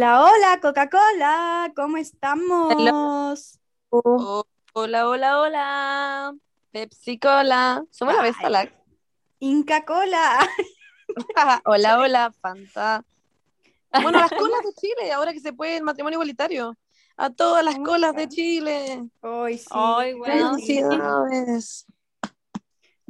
Hola, hola, Coca-Cola, ¿cómo estamos? Oh, hola, hola, hola. Pepsi Cola. Somos la Besta Lac. Inca Cola. hola, hola, Fanta. Bueno, las colas de Chile, ahora que se puede el matrimonio igualitario. A todas las colas de Chile. Hoy sí. Ay, bueno, felicidades.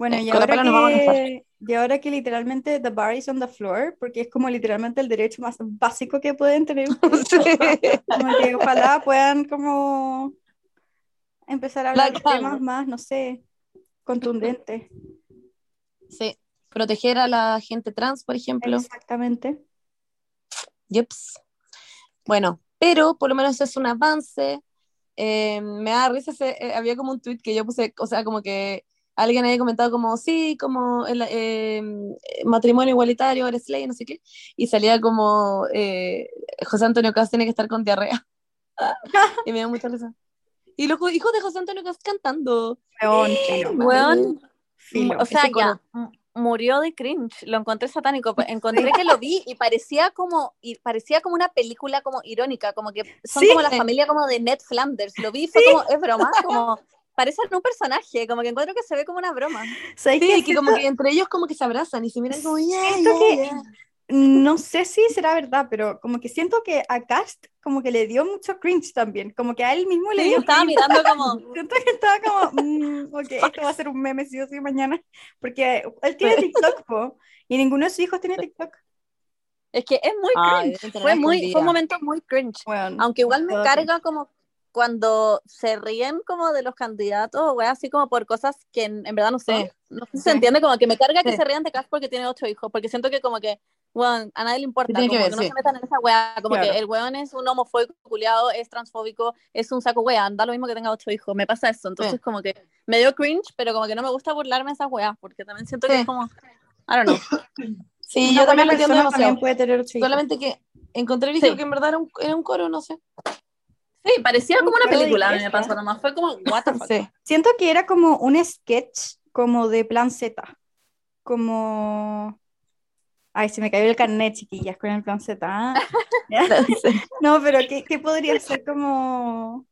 Bueno, y ahora, que, y ahora que literalmente the bar is on the floor, porque es como literalmente el derecho más básico que pueden tener como que ojalá puedan como empezar a hablar de temas más, no sé, contundentes. Sí, proteger a la gente trans, por ejemplo. Exactamente. Yups. Bueno, pero por lo menos es un avance. Eh, me da risa, eh, había como un tweet que yo puse, o sea, como que alguien había comentado como, sí, como el eh, matrimonio igualitario, eres ley, no sé qué, y salía como, eh, José Antonio Cast tiene que estar con diarrea. y me dio mucha risa. Y los hijos de José Antonio Cast cantando. Weón, o sea, ya, murió de cringe, lo encontré satánico, encontré que lo vi y parecía como, y parecía como una película como irónica, como que son como la familia como de Ned Flanders, lo vi, fue como, es broma, como parecen un personaje, como que encuentro que se ve como una broma. Sí, que, como que entre ellos como que se abrazan y se miran como, No sé si será verdad, pero como que siento que a Cast como que le dio mucho cringe también, como que a él mismo le dio estaba mirando como... Siento que estaba como, mm, ok, esto va a ser un meme si o sí mañana, porque él tiene TikTok, y ninguno de sus hijos tiene TikTok. Es que es muy cringe, fue, muy, fue un momento muy cringe, aunque igual me carga como cuando se ríen como de los candidatos, o así como por cosas que en, verdad no sé, no sé si se entiende, como que me carga que se rían de Cass porque tiene ocho hijos, porque siento que como que, bueno, a nadie le importa, como que, no se metan en esa weá, como que el weón es un homofóbico culiado, es transfóbico, es un saco weá, da lo mismo que tenga ocho hijos, me pasa eso, entonces como que me dio cringe, pero como que no me gusta burlarme de esas weas, porque también siento que es como, I don't know. Sí, yo también lo entiendo demasiado. Puede tener Solamente que encontré el que en verdad era un, era un coro, no sé. Sí, parecía como una película, me pasó nomás. Fue como, what the fuck. Siento que era como un sketch como de plan Z. Como. Ay, se me cayó el carnet, chiquillas, con el plan Z. ¿ah? no, pero ¿qué, ¿qué, podría ser como.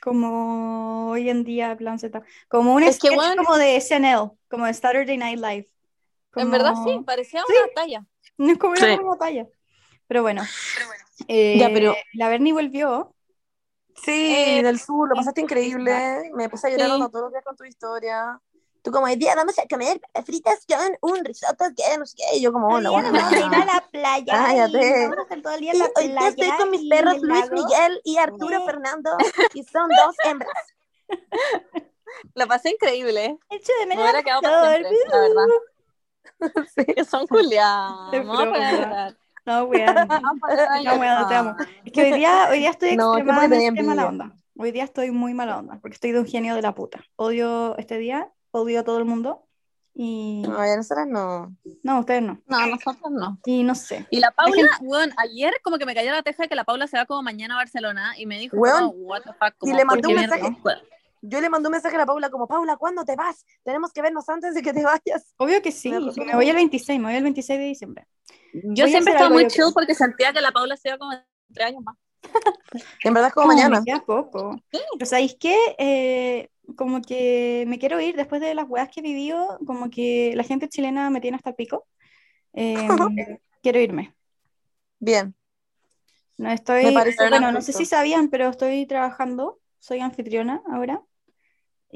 Como hoy en día, plan Z? Como un sketch como de SNL, como de Saturday Night Live. En verdad sí, parecía una talla. No es como una talla. Pero bueno. Eh, ya, pero... La Bernie volvió Sí, eh, del sur, lo pasaste increíble. Me puse a llorar sí. todos los días con tu historia. Tú como, día vamos a comer fritas con un risotto que no sé qué. Y yo como, bueno, bueno. Vamos a ir a la playa. Cállate. Vamos a estar todo el día en la playa. Hoy día estoy con mis perros Luis Miguel y Arturo Fernando. Y son dos hembras. La pasé increíble. Hecho de menos. Me hubiera quedado para siempre, la verdad. Sí, son culiados. Vamos a. No, weón. No, weón, te amo. Es que hoy día, hoy día estoy extremadamente mala onda. Hoy día estoy muy mala onda, porque estoy de un genio de la puta. Odio este día, odio a todo el mundo. Y... No, ya nosotras no. No, ustedes no. No, nosotros no. Y no sé. Y la Paula, weón, ayer como que me cayó la teja de que la Paula se va como mañana a Barcelona y me dijo, weón, what the fuck, como, y le mandé un mensaje. Yo le mandé un mensaje a la Paula como, Paula, ¿cuándo te vas? Tenemos que vernos antes de que te vayas. Obvio que sí, me voy el 26, me voy el 26 de diciembre. Yo siempre estaba muy chill porque sentía que la Paula se iba como tres años más. en verdad es como mañana. Me poco. O sea, es que eh, como que me quiero ir después de las weas que he vivido, como que la gente chilena me tiene hasta el pico. Em, quiero irme. Bien. No estoy, bueno, no sé si sabían, pero estoy trabajando, soy anfitriona ahora.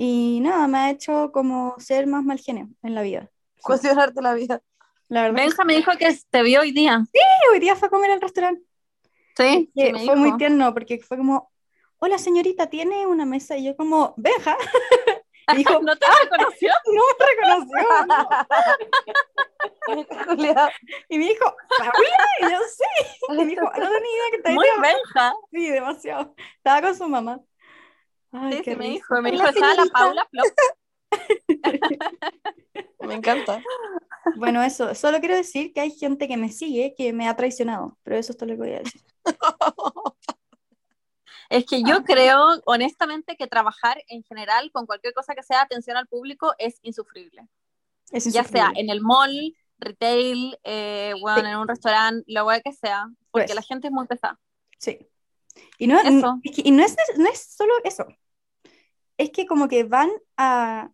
Y nada, me ha hecho como ser más mal genio en la vida. Cuestionarte la vida. La Benja me dijo que te vio hoy día. Sí, hoy día fue a comer al restaurante. Sí, fue muy tierno porque fue como, hola señorita, ¿tiene una mesa? Y yo como, Benja. Y dijo, ¿no te reconoció? No me reconoció. y me dijo, y yo sí. Y me dijo, no tenía idea que te Muy Benja. Sí, demasiado. Estaba con su mamá. Ay, sí, qué me dijo, me dijo, estaba la Paula me encanta. Bueno, eso, solo quiero decir que hay gente que me sigue que me ha traicionado, pero eso es todo lo que voy a decir. Es que yo creo, honestamente, que trabajar en general con cualquier cosa que sea atención al público es insufrible. Ya sea en el mall, retail, eh, bueno, en un restaurante, lo que sea, porque la gente es muy pesada. Sí. Y no, y no, es, no es solo eso. Es que como que van a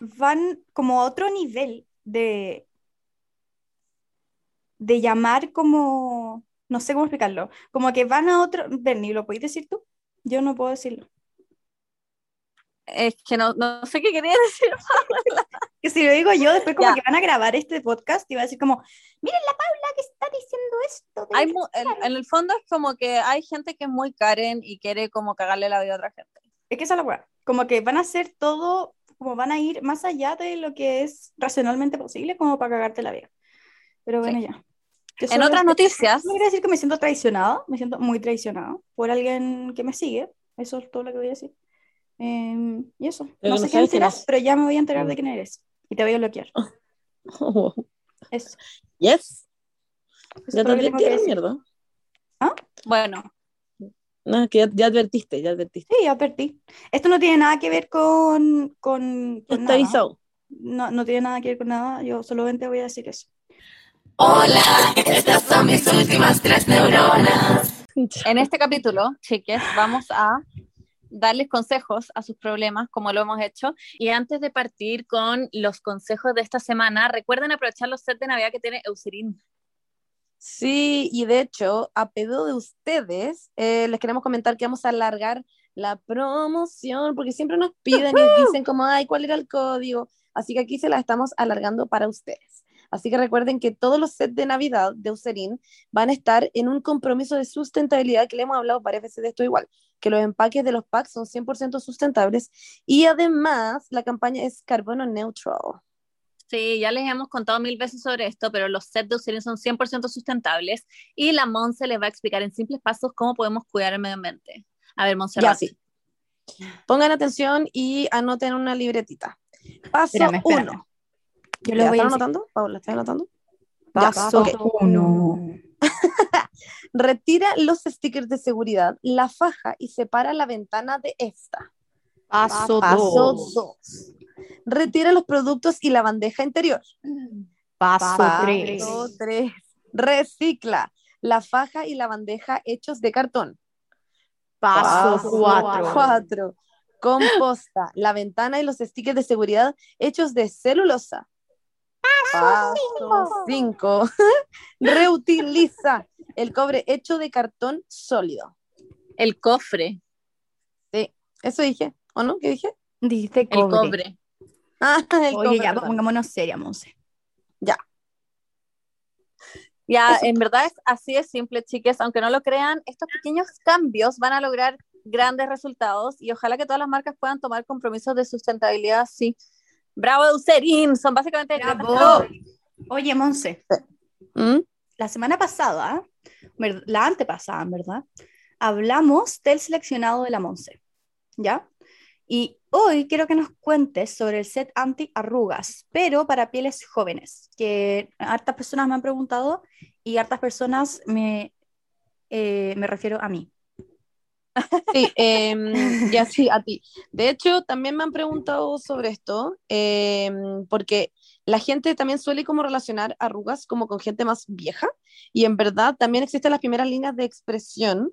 van como a otro nivel de de llamar como no sé cómo explicarlo, como que van a otro, Bernie, ¿lo podéis decir tú? Yo no puedo decirlo. Es que no, no sé qué quería decir. Que si lo digo yo, después como que van a grabar este podcast y va a decir como, miren la Paula que está diciendo esto. Hay en, el fondo es como que hay gente que es muy Karen y quiere como cagarle la vida a otra gente. Es que esa es la weá. Como que van a hacer todo, como van a ir más allá de lo que es racionalmente posible como para cagarte la vida. Pero bueno, ya. En otras noticias. No quiero decir que me siento traicionado, me siento muy traicionado por alguien que me sigue. Eso es todo lo que voy a decir. Em, y eso. no sé quién serás, pero ya me voy a enterar de quién eres. Y te voy a bloquear. Eso. Yes. ya te advertí mierda. ¿Ah? Bueno. No, que ya, advertiste, ya advertiste. Sí, ya advertí. Esto no tiene nada que ver con. con, con nada. No, no tiene nada que ver con nada. Yo solamente voy a decir eso. Hola, estas son mis últimas tres neuronas. En este capítulo, chiques, vamos a darles consejos a sus problemas, como lo hemos hecho. Y antes de partir con los consejos de esta semana, recuerden aprovechar los sets de Navidad que tiene Eucerin. Sí, y de hecho, a pedido de ustedes, eh, les queremos comentar que vamos a alargar la promoción, porque siempre nos piden y dicen como, ay, ¿cuál era el código? Así que aquí se la estamos alargando para ustedes. Así que recuerden que todos los sets de Navidad de Eucerin van a estar en un compromiso de sustentabilidad, que le hemos hablado varias veces de esto igual, que los empaques de los packs son 100% sustentables y además la campaña es carbono neutral. Sí, ya les hemos contado mil veces sobre esto, pero los sets de Eucerin son 100% sustentables y la Monse les va a explicar en simples pasos cómo podemos cuidar el medio ambiente. A ver, Monse. Ya, sí. Pongan atención y anoten una libretita. Paso 1. Yo lo voy ¿Estás anotando? Paula, ¿estás anotando? Paso uno. Retira los stickers de seguridad, la faja y separa la ventana de esta. Paso 2. Retira los productos y la bandeja interior. Paso 3. Paso 3. Recicla la faja y la bandeja hechos de cartón. Paso 4. Composta la ventana y los stickers de seguridad hechos de celulosa. Paso 5. Reutiliza el cobre hecho de cartón sólido. El cofre. Sí, eso dije. ¿O no? ¿Qué dije? Dice cobre. El cobre. Ah, el Oye, ya, pongámonos seria, Monse. Ya. Ya, en verdad es así de simple, chiques. Aunque no lo crean, estos pequeños cambios van a lograr grandes resultados y ojalá que todas las marcas puedan tomar compromisos de sustentabilidad así Bravo, Eucerin, son básicamente... Bravo. Oye, Monse, ¿Mm? la semana pasada, la antepasada, ¿verdad? Hablamos del seleccionado de la Monse, ¿ya? Y hoy quiero que nos cuentes sobre el set anti-arrugas, pero para pieles jóvenes, que hartas personas me han preguntado y hartas personas me, eh, me refiero a mí. Sí, em, ya sí, a ti. De hecho, también me han preguntado sobre esto, em, porque la gente también suele como relacionar arrugas como con gente más vieja, y en verdad también existen las primeras líneas de expresión,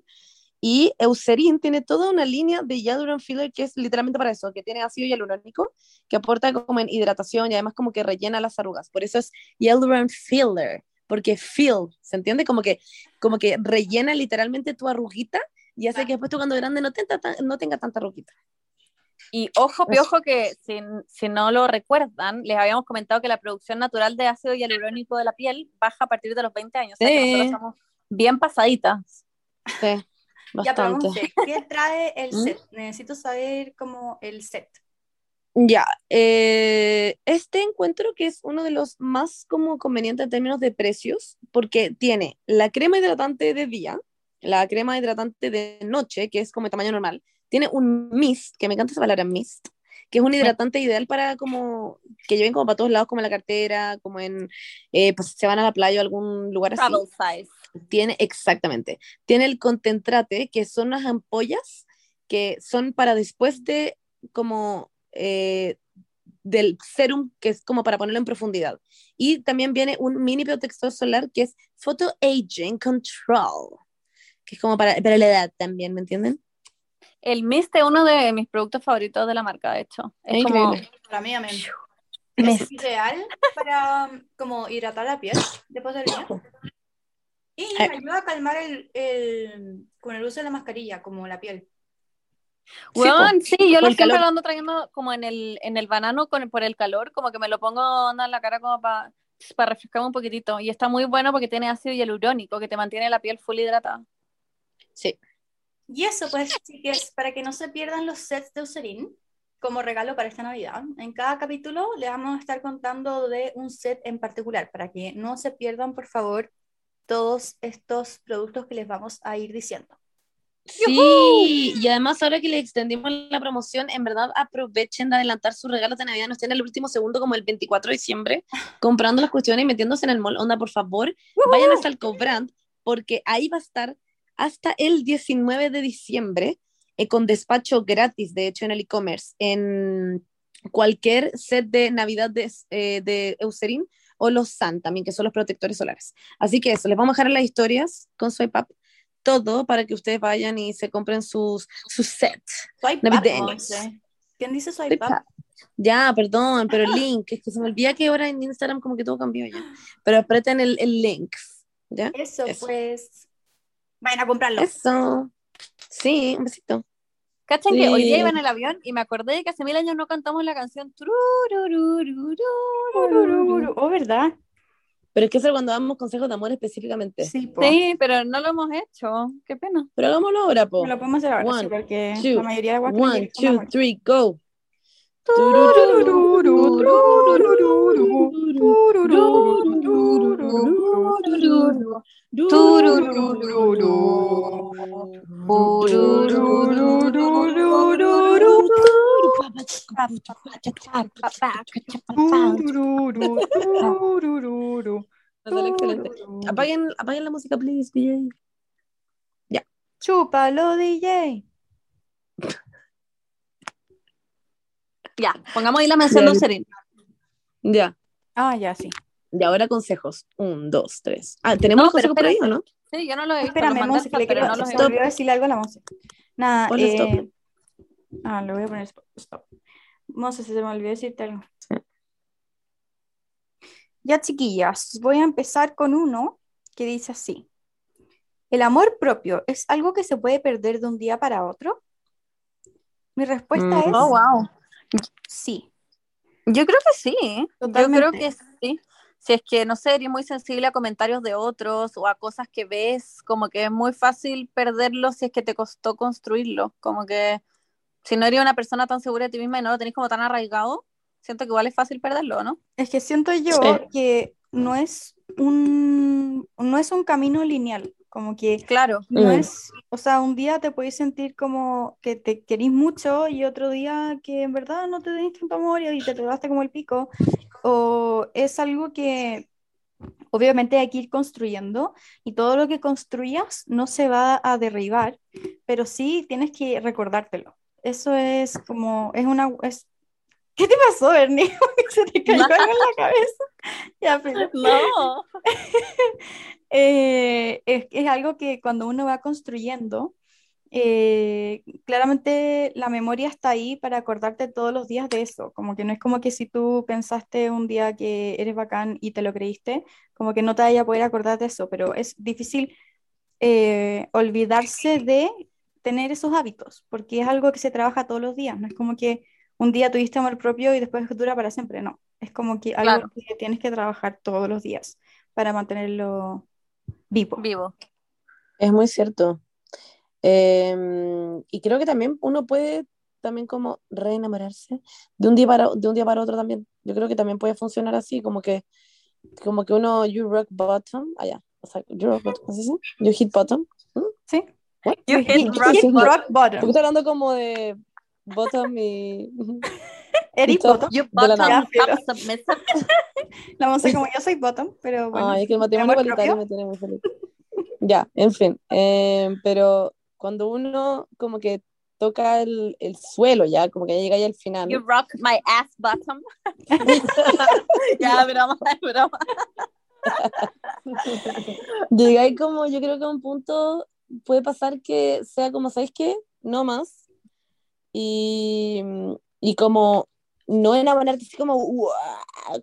y Eucerin tiene toda una línea de Hyaluron Filler que es literalmente para eso, que tiene ácido hialurónico, que aporta como en hidratación y además como que rellena las arrugas. Por eso es Hyaluron Filler, porque fill, ¿se entiende? Como que, como que rellena literalmente tu arruguita y hace que después tú cuando grande no, tenga, no tenga tanta roquita. Y ojo, piojo, que si, si, no lo recuerdan, les habíamos comentado que la producción natural de ácido hialurónico de la piel baja a partir de los 20 años. Sí. O sea que nosotros somos bien pasaditas. Sí, bastante. Ya, ¿Qué trae el ¿Mm? set? Necesito saber cómo el set. Ya, eh, este encuentro que es uno de los más como convenientes en términos de precios, porque tiene la crema hidratante de día, la crema hidratante de noche, que es como de tamaño normal, tiene un mist, que me encanta esa palabra mist, que es un hidratante ideal para como que lleven como para todos lados, como en la cartera, como en, eh, pues se van a la playa o algún lugar así. Travel size. Tiene, exactamente. Tiene el contentrate, que son unas ampollas que son para después de como eh, del serum, que es como para ponerlo en profundidad. Y también viene un mini protector solar que es Photo Aging Control que es como para, para la edad también, ¿me entienden? El mist es uno de mis productos favoritos de la marca, de hecho. Es, como... Para mí, amén. Es ideal para como hidratar la piel después del día. Y me ayuda a calmar el, el, con el uso de la mascarilla, como la piel. Bueno, sí, yo lo siempre lo ando trayendo como en el, en el banano con, por el calor, como que me lo pongo en la cara como para para refrescarme un poquitito. Y está muy bueno porque tiene ácido hialurónico que te mantiene la piel full hidratada. Sí. Y eso, pues, es para que no se pierdan los sets de Eucerin como regalo para esta Navidad. En cada capítulo le vamos a estar contando de un set en particular para que no se pierdan, por favor, todos estos productos que les vamos a ir diciendo. Sí, y además ahora que le extendimos la promoción, en verdad aprovechen de adelantar sus regalos de Navidad, no estén en el último segundo como el 24 de diciembre, comprando las cuestiones y metiéndose en el mall. Onda, por favor, vayan hasta el Cobrand, porque ahí va a estar hasta el 19 de diciembre, eh, con despacho gratis, de hecho, en el e-commerce, en cualquier set de Navidad de, eh, de Eucerin o los Sun también, que son los protectores solares. Así que eso, les vamos a dejar en las historias con Swipe Up todo para que ustedes vayan y se compren sus, sus sets navideños. ¿Quién dice Swipe Up? Ya, perdón, pero el link, es que se me olvida que ahora en Instagram como que todo cambió ya. Pero aprieten el, el link. ¿ya? Eso, pues. Vayan a comprarlo. Eso. Sí, un besito. ¿Cachan que hoy día iba en el avión y me acordé de que hace mil años no cantamos la canción Oh, ¿verdad? Pero es que eso cuando damos consejos de amor específicamente. Sí, pero no lo hemos hecho. Qué pena. Pero hagámoslo ahora, po. Lo podemos hacer ahora, sí, porque la mayoría de One, two, three, go. Apaguen, apaguen la música, please, DJ. Ya. Chúpalo, DJ. Ya, pongamos ahí la mención de Serín. Ya. Ah, ya, sí. Y ahora consejos. Un, dos, tres. Ah, ¿tenemos no, consejos por ahí o no? Sí, yo no lo he visto. Espérame, música, le quiero, no se olvidó decirle algo a la música. Nada, eh... Ah, lo voy a poner stop. si se me olvidó decirte algo. Ya, chiquillas, voy a empezar con uno que dice así. ¿El amor propio es algo que se puede perder de un día para otro? Mi respuesta mm. es... Oh, wow. Sí. Yo creo que sí. Yo creo que sí. Si es que, no sé, eres muy sensible a comentarios de otros o a cosas que ves, como que es muy fácil perderlo si es que te costó construirlo. Como que si no eres una persona tan segura de ti misma y no lo tenés como tan arraigado, siento que igual es fácil perderlo, ¿no? Es que siento yo que no es un no es un camino lineal, como que claro, no mm. es, o sea, un día te puedes sentir como que te querís mucho y otro día que en verdad no te tenés tanto amor y te trataste como el pico, o es algo que obviamente hay que ir construyendo y todo lo que construyas no se va a derribar, pero sí tienes que recordártelo. Eso es como, es una, es... ¿Qué te pasó, Bernie? ¿Se te cayó algo en la cabeza? Ya, pero... No. eh, es, es, algo que cuando uno va construyendo, eh, claramente la memoria está ahí para acordarte todos los días de eso, como que no es como que si tú pensaste un día que eres bacán y te lo creíste, como que no te vaya a poder acordar de eso, pero es difícil eh, olvidarse de tener esos hábitos, porque es algo que se trabaja todos los días, no es como que un día tuviste amor propio y después dura para siempre, no, es como que algo que tienes que trabajar todos los días para mantenerlo vivo. Vivo. Es muy cierto. Em, y creo que también uno puede también como reenamorarse de un día para de un día para otro también. Yo creo que también puede funcionar así, como que como que uno you rock bottom, allá, ah, o sea, you rock bottom, ¿sí? You hit bottom. Sí. You hit rock, bottom. Porque estoy hablando como de bottom y. Eric bottom. You bottom, la, la música como yo soy bottom, pero bueno. Ay, es que el matrimonio igualitario me tiene muy feliz. ya, en fin. Eh, pero cuando uno como que toca el, el, suelo ya, como que ya llega ya al final. You rock my ass bottom. ya, broma, broma. Llegáis como, yo creo que a un punto puede pasar que sea como, ¿sabéis qué? No más. Y, y como no enamorarte así como,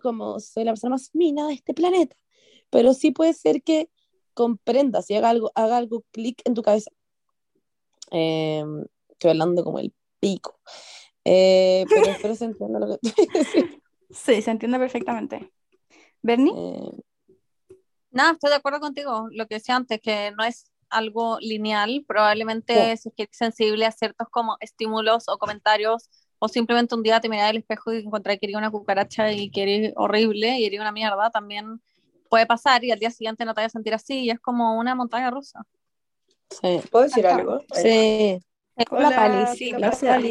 como soy la persona más mina de este planeta, pero sí puede ser que comprendas y haga algo, haga algo clic en tu cabeza. Eh, estoy hablando como el pico. Eh, pero espero se entienda lo que Sí, se entiende perfectamente. ¿Bernie? Eh, no, estoy de acuerdo contigo. Lo que decía antes, que no es algo lineal. Probablemente si es que sensible a ciertos como estímulos o comentarios, o simplemente un día te miras al espejo y encontrás que eres una cucaracha y que eres horrible y eres una mierda, también puede pasar y al día siguiente no te vayas a sentir así y es como una montaña rusa. Sí. ¿Puedo decir algo? Sí. Hola, Pali, sí, gracias.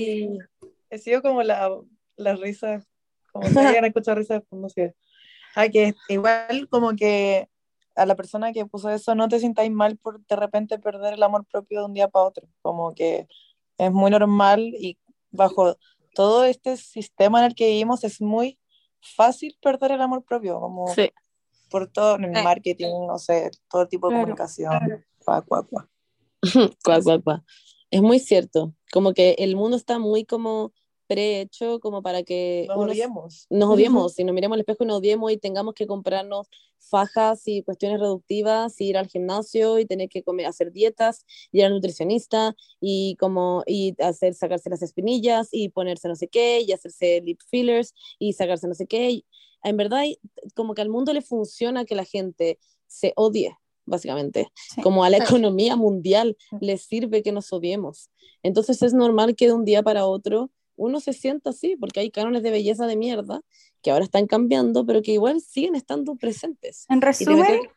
He sido como la, la risa, como si hayan escuchado risa de fondo, sí. Ah, que igual como que a la persona que puso eso no te sintáis mal por de repente perder el amor propio de un día para otro, como que es muy normal y bajo todo este sistema en el que vivimos es muy fácil perder el amor propio, como sí. por todo en el marketing, no sé, todo tipo de comunicación, cuá, cuá, cuá. cuá, cuá, cuá. Es muy cierto, como que el mundo está muy como prehecho como para que nos odiemos. Nos odiemos, y nos miremos al espejo y nos odiemos y tengamos que comprarnos fajas y cuestiones reductivas, y ir al gimnasio y tener que comer, hacer dietas, ir al nutricionista y como y hacer sacarse las espinillas y ponerse no sé qué y hacerse lip fillers y sacarse no sé qué. En verdad, como que al mundo le funciona que la gente se odie, básicamente. Como a la economía mundial le sirve que nos odiemos. Entonces es normal que de un día para otro uno se sienta así, porque hay cánones de belleza de mierda que ahora están cambiando, pero que igual siguen estando presentes. En resumen,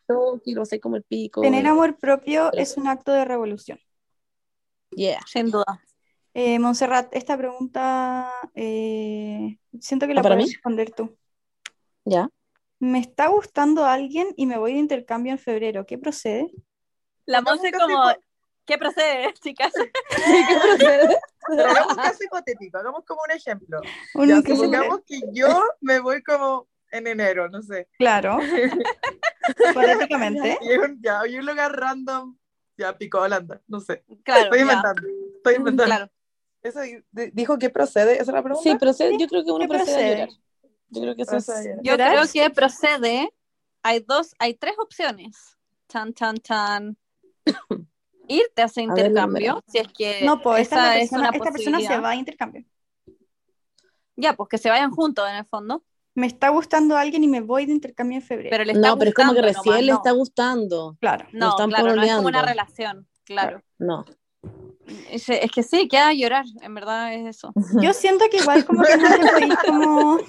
como el pico, tener amor propio es un acto de revolución. Yeah. Sin duda. Eh, Montserrat, esta pregunta eh, siento que la puedes responder tú. Ya. Me está gustando alguien y me voy de intercambio en febrero. ¿Qué procede? La Monse como, ¿qué procede, chicas? ¿Qué procede? hagamos un caso hipotético, hagamos como un ejemplo. supongamos que yo me voy como en enero, no sé. Claro. Hipotéticamente. Y un, ya, y un lugar random, ya pico Holanda, no sé. Claro, estoy inventando. Estoy inventando. Claro. Eso dijo que procede, esa es la pregunta. Sí, procede, yo creo que uno procede, procede, a llorar. Yo creo que eso es... Yo creo que procede, hay dos, hay tres opciones. Chan, chan, chan irte a ese intercambio, si es que no, pues esta, persona, esta persona se va a intercambio. Ya, pues que se vayan juntos en el fondo. Me está gustando alguien y me voy de intercambio en febrero. Pero le está no, pero es como que recién le está gustando. Claro. No, claro, no es como una relación, claro. No. Es, es, que sí, queda a llorar, en verdad es eso. Yo siento que igual como que no te podéis como,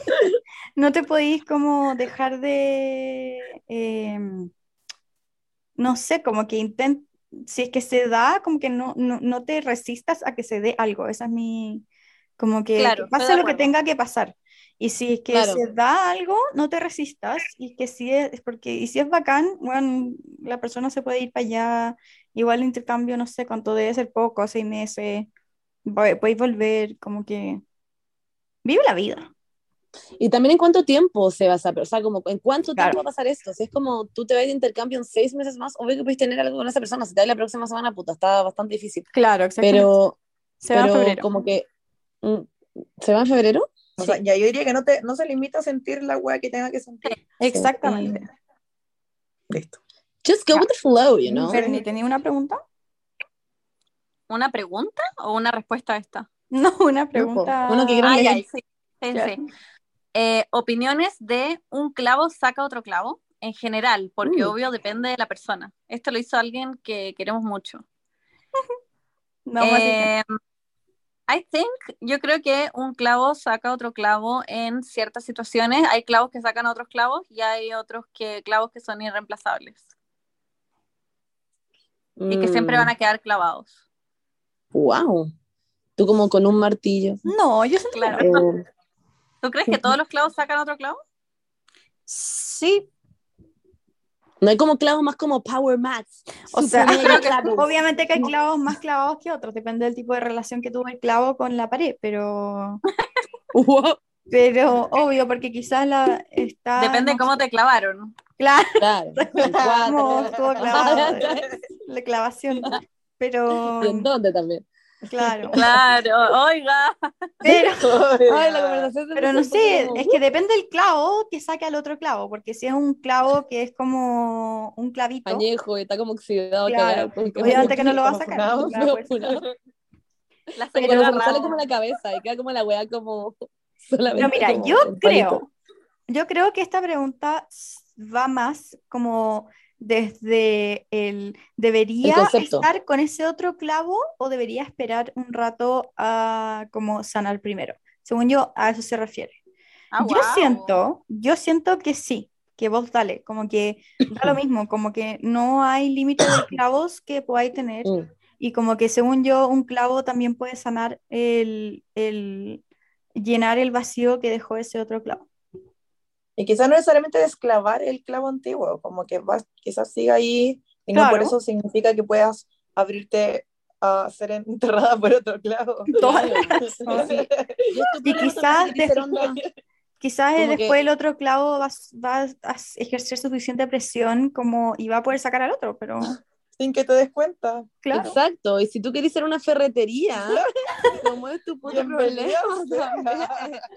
no te podéis como dejar de, em, no sé, como que intent, si es que se da, como que no, no, no, te resistas a que se dé algo. Esa es mi, como que, claro, pase lo que tenga que pasar. Y si es que se da algo, no te resistas. Y que si es, porque, y si es bacán, bueno, la persona se puede ir para allá. Igual el intercambio, no sé cuánto debe ser poco, seis meses. Podéis volver, como que vive la vida. Y también en cuánto tiempo se va a saber, o sea, como en cuánto tiempo va a pasar esto. Si es como tú te vas de intercambio en seis meses más, obvio que puedes tener algo con esa persona. Si te va la próxima semana, puta, está bastante difícil. Claro, exactamente. Pero, se va en febrero. Como que, mm, ¿se va en febrero? O sea, ya yo diría que no, te, no se limita a sentir la weá que tenga que sentir. Exactamente. Listo. Just go with the flow, you know. Fernie, ¿tenía una pregunta? ¿Una pregunta o una respuesta a esta? No, una pregunta. Uno que ah, sí. Sí, sí. Eh, opiniones de un clavo saca otro clavo, en general, porque mm. obvio depende de la persona. Esto lo hizo alguien que queremos mucho. no, eh, I think, yo creo que un clavo saca otro clavo en ciertas situaciones. Hay clavos que sacan otros clavos y hay otros que clavos que son irreemplazables. Y que siempre van mm. a quedar clavados. Wow. Tú como con un martillo. No, yo claro. Eh, ¿Tú crees que todos los clavos sacan otro clavo? Sí. No hay como clavos más como Power Max. O sea, obviamente que hay clavos más clavados que otros, depende del tipo de relación que tuvo el clavo con la pared, pero. Pero obvio, porque quizás la está. Depende cómo te clavaron. Claro. claro. clavado, la clavación. pero... ¿Y en dónde también? Claro. Claro, oiga. Pero, pero no sé, es que depende del clavo que saque al otro clavo, porque si es un clavo que es como un clavito. Añejo está como oxidado. Claro, obviamente que no lo va a sacar. La pero sale como la cabeza y queda como la weá como solamente. Pero mira, yo creo, yo creo que esta pregunta va más como desde el ¿debería estar con ese otro clavo o debería esperar un rato a como sanar primero? Según yo, a eso se refiere. Ah, yo siento, yo siento que sí, que vos dale, como que da lo mismo, como que no hay límite de clavos que podáis tener mm. y como que según yo un clavo también puede sanar el, el llenar el vacío que dejó ese otro clavo. Y quizás no necesariamente desclavar el clavo antiguo, como que vas, quizás siga ahí y no por eso significa que puedas abrirte a ser enterrada por otro clavo. y quizás, quizás después el otro clavo va, va, a ejercer suficiente presión como y va a poder sacar al otro, pero sin que te des cuenta. Claro. Exacto, y si tú quieres ser una ferretería, ¿cómo es tu puto problema?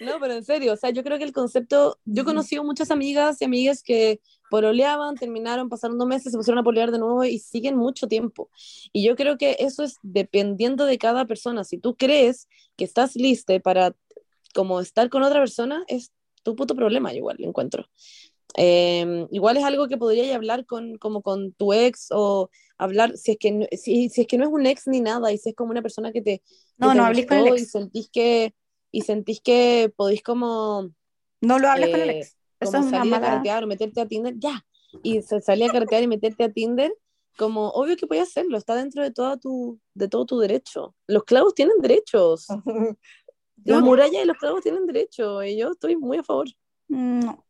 no, pero en serio, o sea, yo creo que el concepto, yo he conocido muchas amigas y amigas que pololeaban, terminaron, pasaron dos meses, se pusieron a polear de nuevo y siguen mucho tiempo. Y yo creo que eso es dependiendo de cada persona. Si tú crees que estás lista para como estar con otra persona, es tu puto problema, igual, lo encuentro. Em, igual es algo que podrías hablar con, como con tu ex o hablar, si es, que, si, si, es que no es un ex ni nada, y si es como una persona que te... no, no hables con el ex. Y sentís que, y sentís que podéis como... No lo hables con el ex. Eh, como salir a carretear o meterte a Tinder, ya. Y salir a carretear y meterte a Tinder, como obvio que puedes hacerlo, está dentro de, toda tu, de todo tu derecho. Los clavos tienen derechos. Las murallas y los clavos tienen derecho, y yo estoy muy a favor. No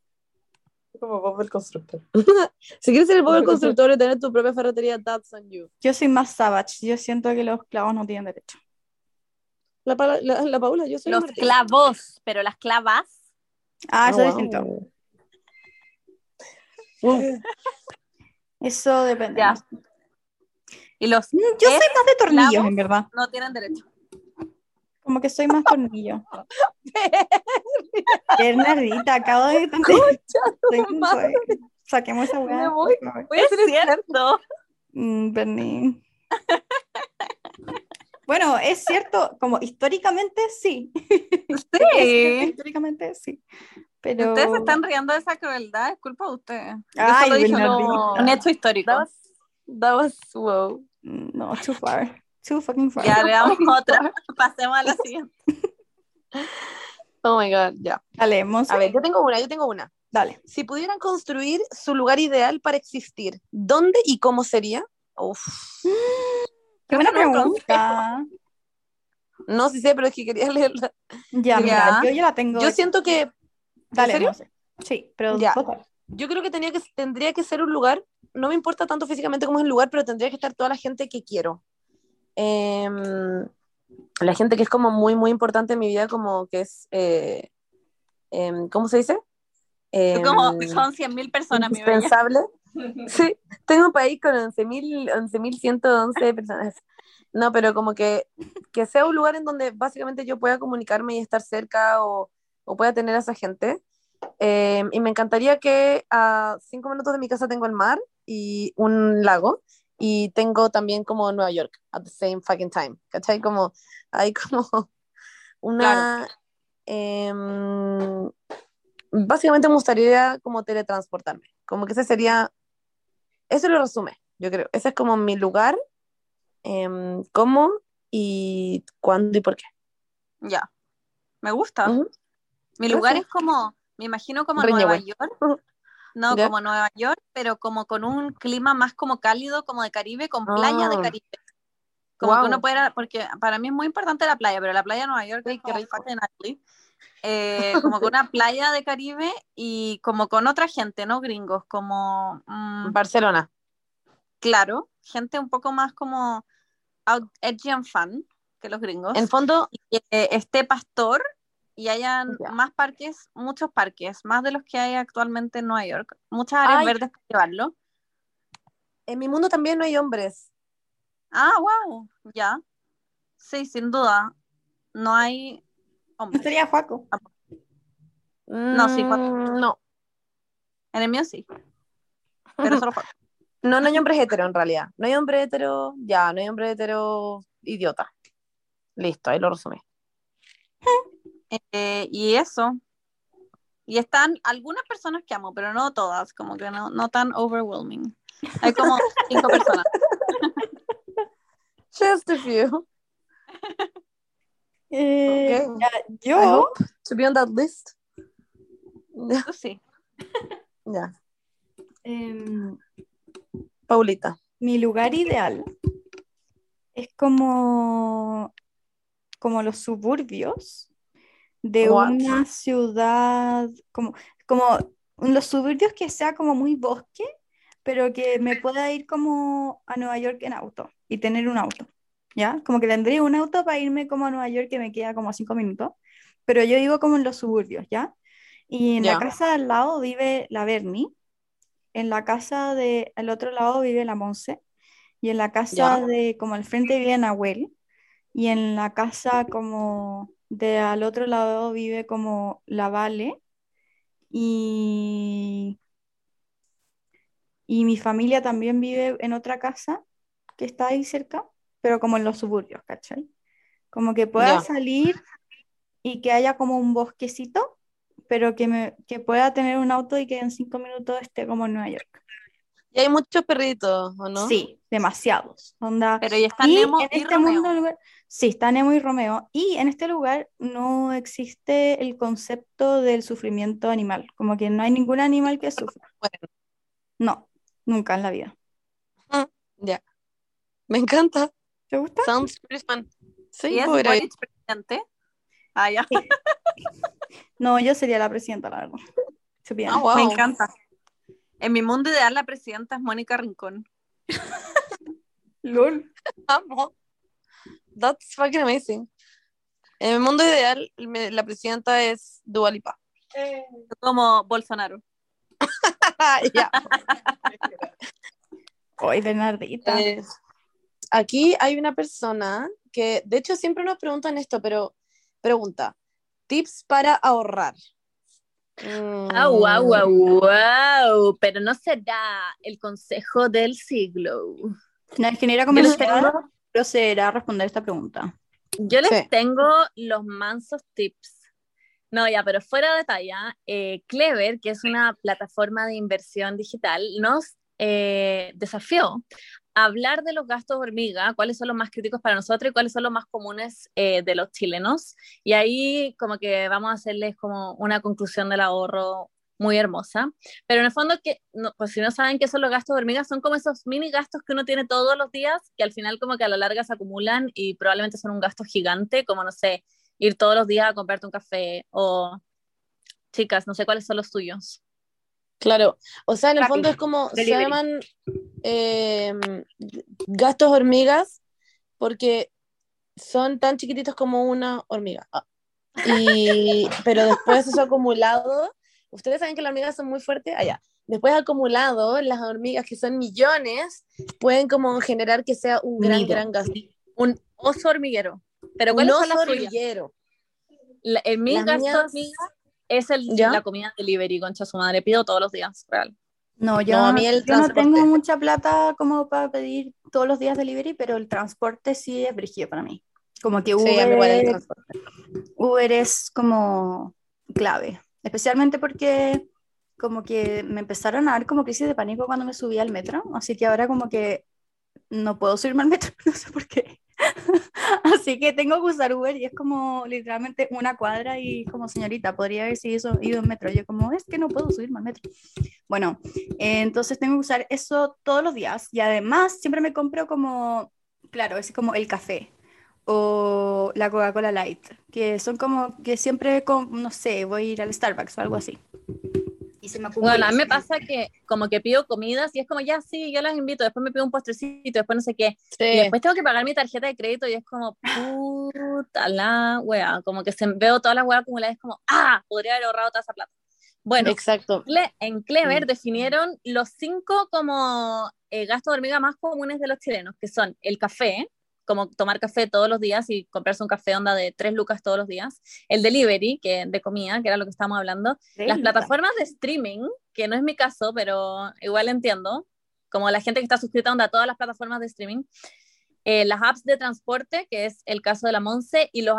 como Bob el constructor. si quieres ser el Bob el constructor y tener tu propia ferretería, that's on you. Yo soy más savage. Yo siento que los clavos no tienen derecho. La, la, la Paula, yo soy Los clavos, pero las clavas. Ah, eso es oh, distinto. Eso depende. Y los mm, yo soy más de tornillos, en verdad. No tienen derecho. Como que soy más tornillo. Bernardita, acabo de Saquemos esa weá. Voy, voy a ser cierto. Mm, Bernie. Bueno, es cierto, como históricamente sí. Sí. históricamente sí. Pero... Ustedes se están riendo de esa crueldad, es culpa de ustedes. Ay, Yo solo un hecho histórico. That was, wow. No, too far. Too fucking far. Ya veamos otra. Pasemos a la siguiente. Oh my god, ya. Dale, A ver, yo tengo una, yo tengo una. Dale. Si pudieran construir su lugar ideal para existir, ¿dónde y cómo sería? Uf. Qué buena pregunta. No, sí sé, pero es que quería leerla. Ya, mira, yo ya la tengo. Yo siento que. Dale, ¿En serio? Sí, pero. Ya. Yo creo que, tenía que tendría que ser un lugar. No me importa tanto físicamente como es el lugar, pero tendría que estar toda la gente que quiero. Em, la gente que es como muy, muy importante en mi vida, como que es, eh, em, ¿cómo se dice? como em, son 100.000 personas, indispensable. sí, tengo un país con 11.111 personas. No, pero como que, que sea un lugar en donde básicamente yo pueda comunicarme y estar cerca o, o pueda tener a esa gente. y me encantaría que a cinco minutos de mi casa tengo el mar y un lago y tengo también como Nueva York at the same fucking time, ¿cachai? Como hay como una... Em, básicamente me gustaría como teletransportarme, como que ese sería, eso lo resume, yo creo, ese es como mi lugar, em, cómo y cuándo y por qué. Ya, me gusta. Mi lugar es como, me imagino como Nueva York, no, como Nueva York, pero como con un clima más como cálido, como de Caribe, con playa de ah. Caribe. Como que uno puede, porque para mí es muy importante la playa, pero la playa de Nueva York es como eh, como con una playa de Caribe y como con otra gente, ¿no? Gringos, como... Mm, Barcelona. Claro, gente un poco más como out, edgy and fun que los gringos. En fondo... este pastor y hayan más parques, muchos parques, más de los que hay actualmente en Nueva York, muchas áreas verdes para llevarlo. En mi mundo también no hay hombres. Ah, wow, ya. Sí, sin duda. No hay hombres. ¿No sería Juaco? No, sí, Juaco. Mm, no. En el mío sí. Pero solo Juaco. No, no hay hombres hetero en realidad. No hay hombre hetero, ya, no hay hombre hetero idiota. Listo, ahí lo resumí. Eh, y eso. Y están algunas personas que amo, pero no todas, como que no, no tan overwhelming. Hay como cinco personas. Just a few. Eh, yo. To be on that list. sí. Ya. Em, Paulita. Mi lugar ideal es como, como los suburbios de una ciudad, como, como los suburbios que sea como muy bosque, pero que me pueda ir como a Nueva York en auto y tener un auto, ¿ya? Como que tendría un auto para irme como a Nueva York que me queda como cinco minutos, pero yo vivo como en los suburbios, ¿ya? Y en la casa al lado vive la Bernie, en la casa de al otro lado vive la Monse, y en la casa de como al frente vive Nahuel, y en la casa como de al otro lado vive como la Vale, y, y mi familia también vive en otra casa que está ahí cerca, pero como en los suburbios, ¿cachai? Como que pueda salir y que haya como un bosquecito pero que, me, que pueda tener un auto y que en cinco minutos esté como en Nueva York. Y hay muchos perritos, ¿o no? Sí, demasiados. Onda. Pero y está Nemo en y este Romeo. mundo, sí, está Nemo y Romeo. Y en este lugar no existe el concepto del sufrimiento animal. Como que no hay ningún animal que sufra. Bueno. No, nunca en la vida. Ah, ya. Me encanta. ¿Te gusta? Sounds pretty fun. Sí, ¿Y es puedo ir ahí. Boric presidente? Ah, ya. No, yo sería la presidenta, la verdad. Ah, wow. Me encanta. En mi mundo ideal, la presidenta es Mónica Rincón. Lol. Amo. That's fucking amazing. En el mundo ideal, me- la presidenta es Dua Lipa. Como Bolsonaro. Ya. Hoy Bernardita. Eh, aquí hay una persona que, de hecho, siempre nos preguntan esto, pero pregunta: tips para ahorrar. Mm, Ah, wow, wow, wow. Pero no será el consejo del siglo. La ingeniera comercial tengo, procederá a responder esta pregunta. yo les Sí. tengo los mansos tips. No, ya, pero fuera de talla, eh, Clever, que es una plataforma de inversión digital, nos eh, desafió a hablar de los gastos hormiga, cuáles son los más críticos para nosotros y cuáles son los más comunes eh, de los chilenos. Y ahí como que vamos a hacerles como una conclusión del ahorro muy hermosa. Pero en el fondo, que, no, pues si no saben qué son los gastos hormiga, son como esos mini gastos que uno tiene todos los días, que al final como que a la larga se acumulan y probablemente son un gasto gigante, como no sé, ir todos los días a comprarte un café o... Chicas, no sé cuáles son los tuyos. Claro, o sea, en el Rápido. fondo es como, se Delivery. llaman eh, gastos hormigas porque son tan chiquititos como una hormiga. Ah. Y, pero después eso acumulado, ustedes saben que las hormigas son muy fuertes, allá. Después acumulado, las hormigas que son millones, pueden como generar que sea un gran, Nido. gran gasto. Un oso hormiguero. Pero Un ¿cuáles son oso las hormiguero. La- en mi Las gasto mías- hormiga es el, ¿Ya? la comida delivery, concha su madre. Pido todos los días, real. No, yo, No, a mí el yo no transporte. tengo mucha plata como para pedir todos los días delivery, pero el transporte sí es brígido para mí. Como que Uber. Uber es como clave, especialmente porque como que me empezaron a dar como crisis de pánico cuando me subí al metro, así que ahora como que no puedo subirme al metro, no sé por qué. Así que tengo que usar Uber y es como literalmente una cuadra y como señorita, podría haber sido eso- ido en metro. Yo como, es que no puedo subirme al metro. Bueno, eh, entonces tengo que usar eso todos los días y además siempre me compro como, claro, es como el café o la Coca-Cola Light, que son como que siempre, com- no sé, voy a ir al Starbucks o algo así. Y se me acumula. Bueno, a mí me pasa que como que pido comidas y es como, ya sí, yo las invito, después me pido un postrecito, después no sé qué. Y después tengo que pagar mi tarjeta de crédito y es como, puta la wea. Como que se, veo todas las weas acumuladas, es como, ah, podría haber ahorrado toda esa plata. Bueno, exacto. En Clever mm. definieron los cinco como eh, gastos de hormiga más comunes de los chilenos, que son el café, como tomar café todos los días y comprarse un café onda de tres lucas todos los días, el delivery, que de comida, que era lo que estábamos hablando, las plataformas de streaming, que no es mi caso, pero igual entiendo, como la gente que está suscrita onda a todas las plataformas de streaming, eh, las apps de transporte, que es el caso de la Monse, y los,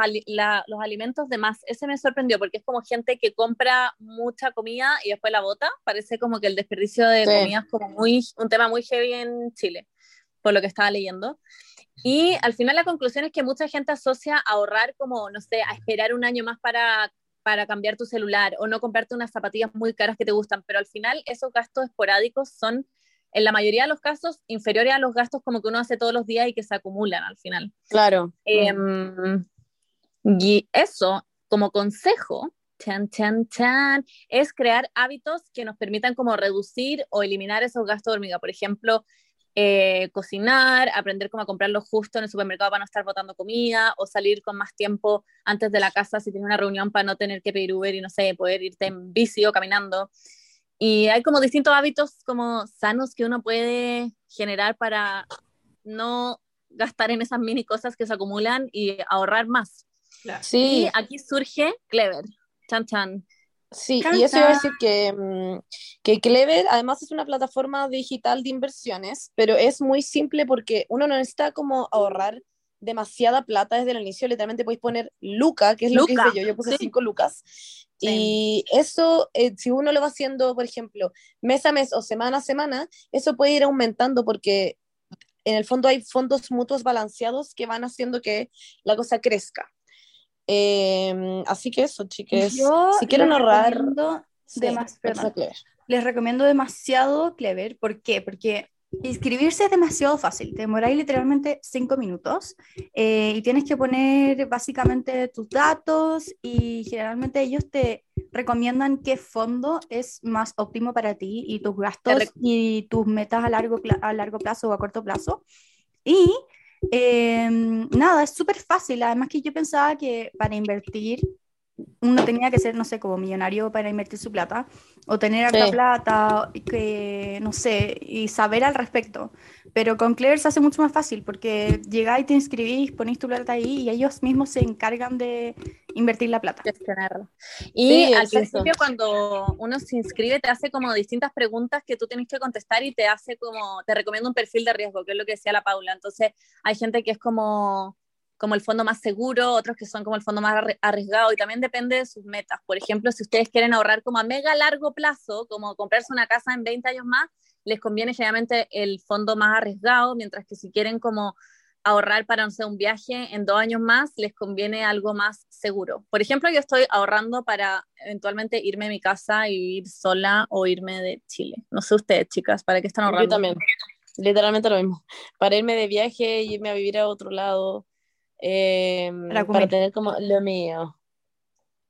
los alimentos de más. Ese me sorprendió porque es como gente que compra mucha comida y después la bota. Parece como que el desperdicio de comida es como muy, un tema muy heavy en Chile, por lo que estaba leyendo. Y al final la conclusión es que mucha gente asocia ahorrar como, no sé, a esperar un año más para, para cambiar tu celular o no comprarte unas zapatillas muy caras que te gustan, pero al final esos gastos esporádicos son, en la mayoría de los casos, inferiores a los gastos como que uno hace todos los días y que se acumulan al final. Claro. Em, y eso, como consejo, chan, chan, chan, es crear hábitos que nos permitan como reducir o eliminar esos gastos de hormiga. Por ejemplo, eh, cocinar, aprender cómo comprarlo justo en el supermercado para no estar botando comida, o salir con más tiempo antes de la casa si tienes una reunión para no tener que pedir Uber y no sé, poder irte en bici o caminando. Y hay como distintos hábitos como sanos que uno puede generar para no gastar en esas mini cosas que se acumulan y ahorrar más. Sí. Y aquí surge Clever. Chan chan. Sí, y eso iba a decir que, mm, que Clever además es una plataforma digital de inversiones, pero es muy simple porque uno no necesita como ahorrar demasiada plata desde el inicio, literalmente podéis poner Luca, que es lo que hice yo, yo puse 5 lucas. Y eso, eh, si uno lo va haciendo, por ejemplo, mes a mes o semana a semana, eso puede ir aumentando porque en el fondo hay fondos mutuos balanceados que van haciendo que la cosa crezca. Em, así que eso, chiques. si quieren ahorrar. les recomiendo demasiado Clever. ¿Por qué? Porque inscribirse es demasiado fácil. Te demoráis literalmente cinco minutos eh, y tienes que poner básicamente tus datos y generalmente ellos te recomiendan qué fondo es más óptimo para ti y tus gastos y tus metas a largo, a largo plazo o a corto plazo. Y Em, nada, es súper fácil. Además que yo pensaba que para invertir uno tenía que ser, no sé, como millonario para invertir su plata, o tener alta plata, que, no sé, y saber al respecto. Pero con Clever se hace mucho más fácil, porque llegáis, te inscribís, ponéis tu plata ahí, y ellos mismos se encargan de invertir la plata. Y al principio cuando uno se inscribe te hace como distintas preguntas que tú tienes que contestar y te hace como, te recomienda un perfil de riesgo, que es lo que decía la Paula. Entonces hay gente que es como como el fondo más seguro, otros que son como el fondo más arriesgado y también depende de sus metas. Por ejemplo, si ustedes quieren ahorrar como a mega largo plazo, como comprarse una casa en 20 años más, les conviene generalmente el fondo más arriesgado, mientras que si quieren como ahorrar para, no sé, un viaje en dos años más, les conviene algo más seguro. Por ejemplo, yo estoy ahorrando para eventualmente irme a mi casa y vivir sola o irme de Chile. No sé ustedes, chicas, ¿para qué están ahorrando? Yo también, literalmente lo mismo. Para irme de viaje y irme a vivir a otro lado Em, para, tener como lo mío.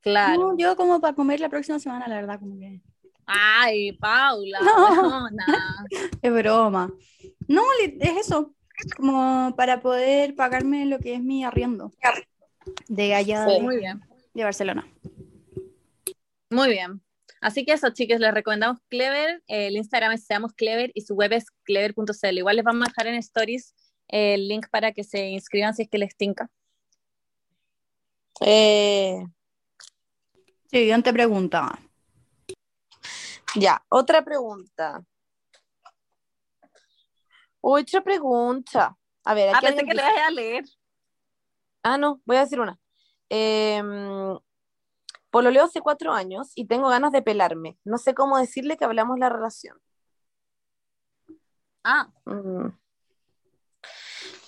Claro. yo como para comer la próxima semana, la verdad, como que... Ay, Paula, no. es broma. No, es eso, como para poder pagarme lo que es mi arriendo de allá de, Muy bien. de Barcelona. Muy bien. Así que eso, chicos, les recomendamos Clever. El Instagram es Seamos Clever y su web es clever.cl. Igual les vamos a dejar en stories el link para que se inscriban si es que les tinca. Eh... Siguiente pregunta. Ya, otra pregunta. Otra pregunta. A ver, aquí ah, que le vaya a leer. Ah, no, voy a decir una. Eh, leo hace cuatro años y tengo ganas de pelarme. No sé cómo decirle que hablamos la relación. Ah. Mm.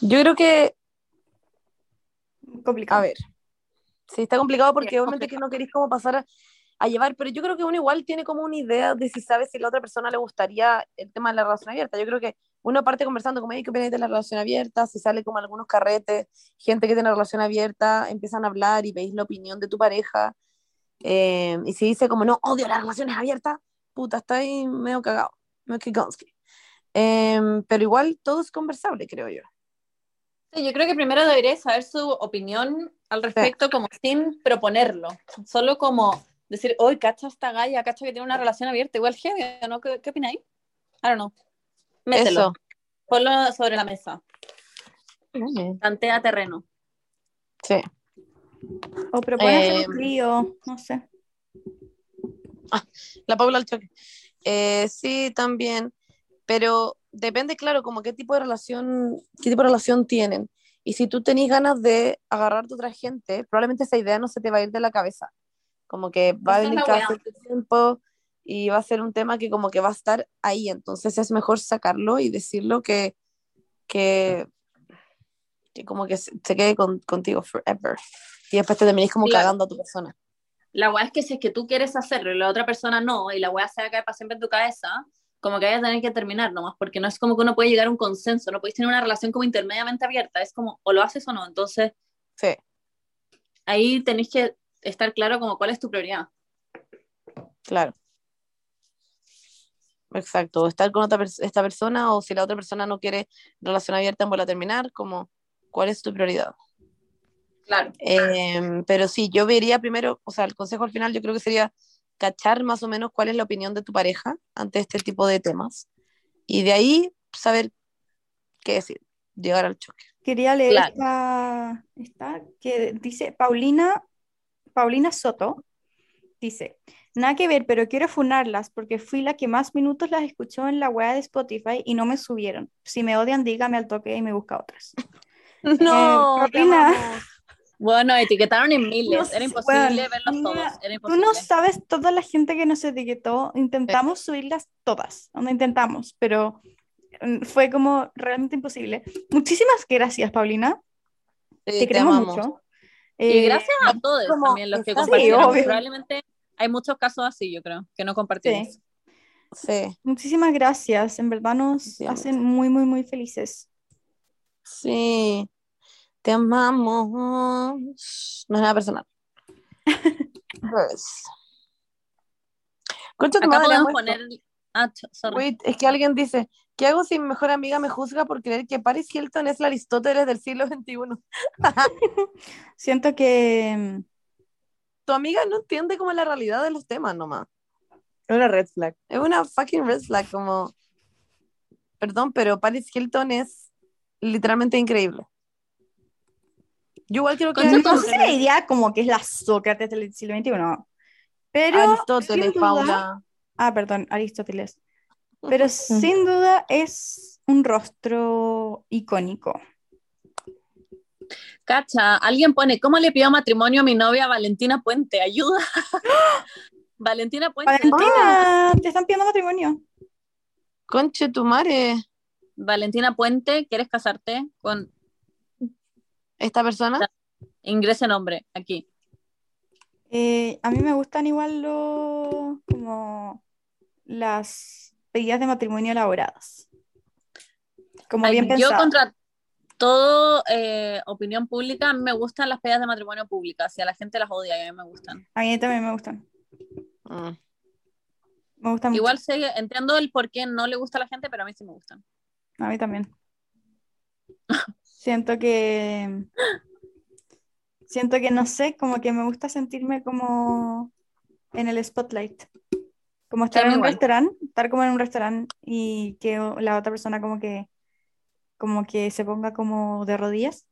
Yo creo que. Complicado. A ver. Sí, está complicado porque obviamente que no queréis como pasar a, llevar, pero yo creo que uno igual tiene como una idea de si sabe si a la otra persona le gustaría el tema de la relación abierta. Yo creo que uno parte conversando como, ¿qué opináis de la relación abierta? Si sale como algunos carretes, gente que tiene relación abierta, empiezan a hablar y veis la opinión de tu pareja. Eh, y si dice como, no, odio las relaciones abiertas, puta, está ahí medio cagado, medio Kikonsky. Eh, pero igual todo es conversable, creo yo yo creo que primero debería saber su opinión al respecto, como sin proponerlo, solo como decir, hoy cacha esta galla, cacha que tiene una relación abierta, igual heavy, ¿no? ¿Qué, qué opináis? I don't know. Mételo. Eso. Ponlo sobre la mesa. Tantea terreno. Sí. O propone eh, un trío, no sé. Ah, la Paula al choque. Eh, sí, también. Pero depende, claro, como qué tipo de relación, qué tipo de relación tienen. Y si tú tenés ganas de agarrar a otra gente, probablemente esa idea no se te va a ir de la cabeza. Como que va a dedicar cierto tiempo y va a ser un tema que como que va a estar ahí. Entonces es mejor sacarlo y decirlo que, que, que como que se, quede contigo forever. Y después te terminís como cagando a tu persona. La weá es que si es que tú quieres hacerlo y la otra persona no, y la weá se va a caer para siempre en tu cabeza, como que vayas a tener que terminar nomás, porque no es como que uno puede llegar a un consenso, no puedes tener una relación como intermediamente abierta, es como o lo haces o no, entonces sí. ahí tenéis que estar claro como cuál es tu prioridad. Claro. Exacto, estar con otra esta persona o si la otra persona no quiere relación abierta en vuelta a terminar, como cuál es tu prioridad. Claro. Em, pero sí, yo vería primero, o sea, el consejo al final yo creo que sería cachar más o menos cuál es la opinión de tu pareja ante este tipo de temas y de ahí saber qué decir, llegar al choque. Quería leer esta, que dice Paulina, Paulina Soto, dice, nada que ver, pero quiero funarlas porque fui la que más minutos las escuchó en la web de Spotify y no me subieron. Si me odian, dígame al toque y me busca otras. No, eh, bueno, etiquetaron en miles, era imposible verlos todos. Tú no sabes toda la gente que nos etiquetó, intentamos subirlas todas, no intentamos, pero mm, fue como realmente imposible. Muchísimas gracias, Paulina. te queremos mucho. y eh, gracias a todos también los que compartieron. Probablemente hay muchos casos así, yo creo, que no compartimos. Sí. Muchísimas gracias, en verdad nos hacen muy, muy, muy felices. Sí. Te amamos. No es nada personal. pues. Concha podemos poner. Ah, Wait, es que alguien dice, ¿qué hago si mi mejor amiga me juzga por creer que Paris Hilton es la Aristóteles del siglo XXI? Siento que... Mm, tu amiga no entiende como la realidad de los temas nomás. Es una red flag. Es una fucking red flag, como... Perdón, pero Paris Hilton es literalmente increíble. Yo igual quiero que... No sé la idea como que es la Sócrates del siglo XXI, pero... Aristóteles, Paula. Ah, perdón, Aristóteles. Pero sin duda es un rostro icónico. Cacha, alguien pone, ¿cómo le pido matrimonio a mi novia Valentina Puente? Ayuda. Valentina Puente. Valentina, te están pidiendo matrimonio. Conche tu madre. Valentina Puente, ¿quieres casarte con esta persona? Ingrese nombre aquí. Eh, a mí me gustan igual lo, como las pedidas de matrimonio elaboradas. Como bien Yo contra todo eh, opinión pública, me gustan las pedidas de matrimonio públicas. Si a la gente las odia, a mí me gustan. A mí también me gustan. Mm. Me gustan Igual sé, entiendo el por qué no le gusta a la gente, pero a mí sí me gustan. A mí también. Siento que. Siento que no sé, como que me gusta sentirme como en el spotlight. Como estar en un restaurante, estar como en un restaurante y que la otra persona como que como que se ponga como de rodillas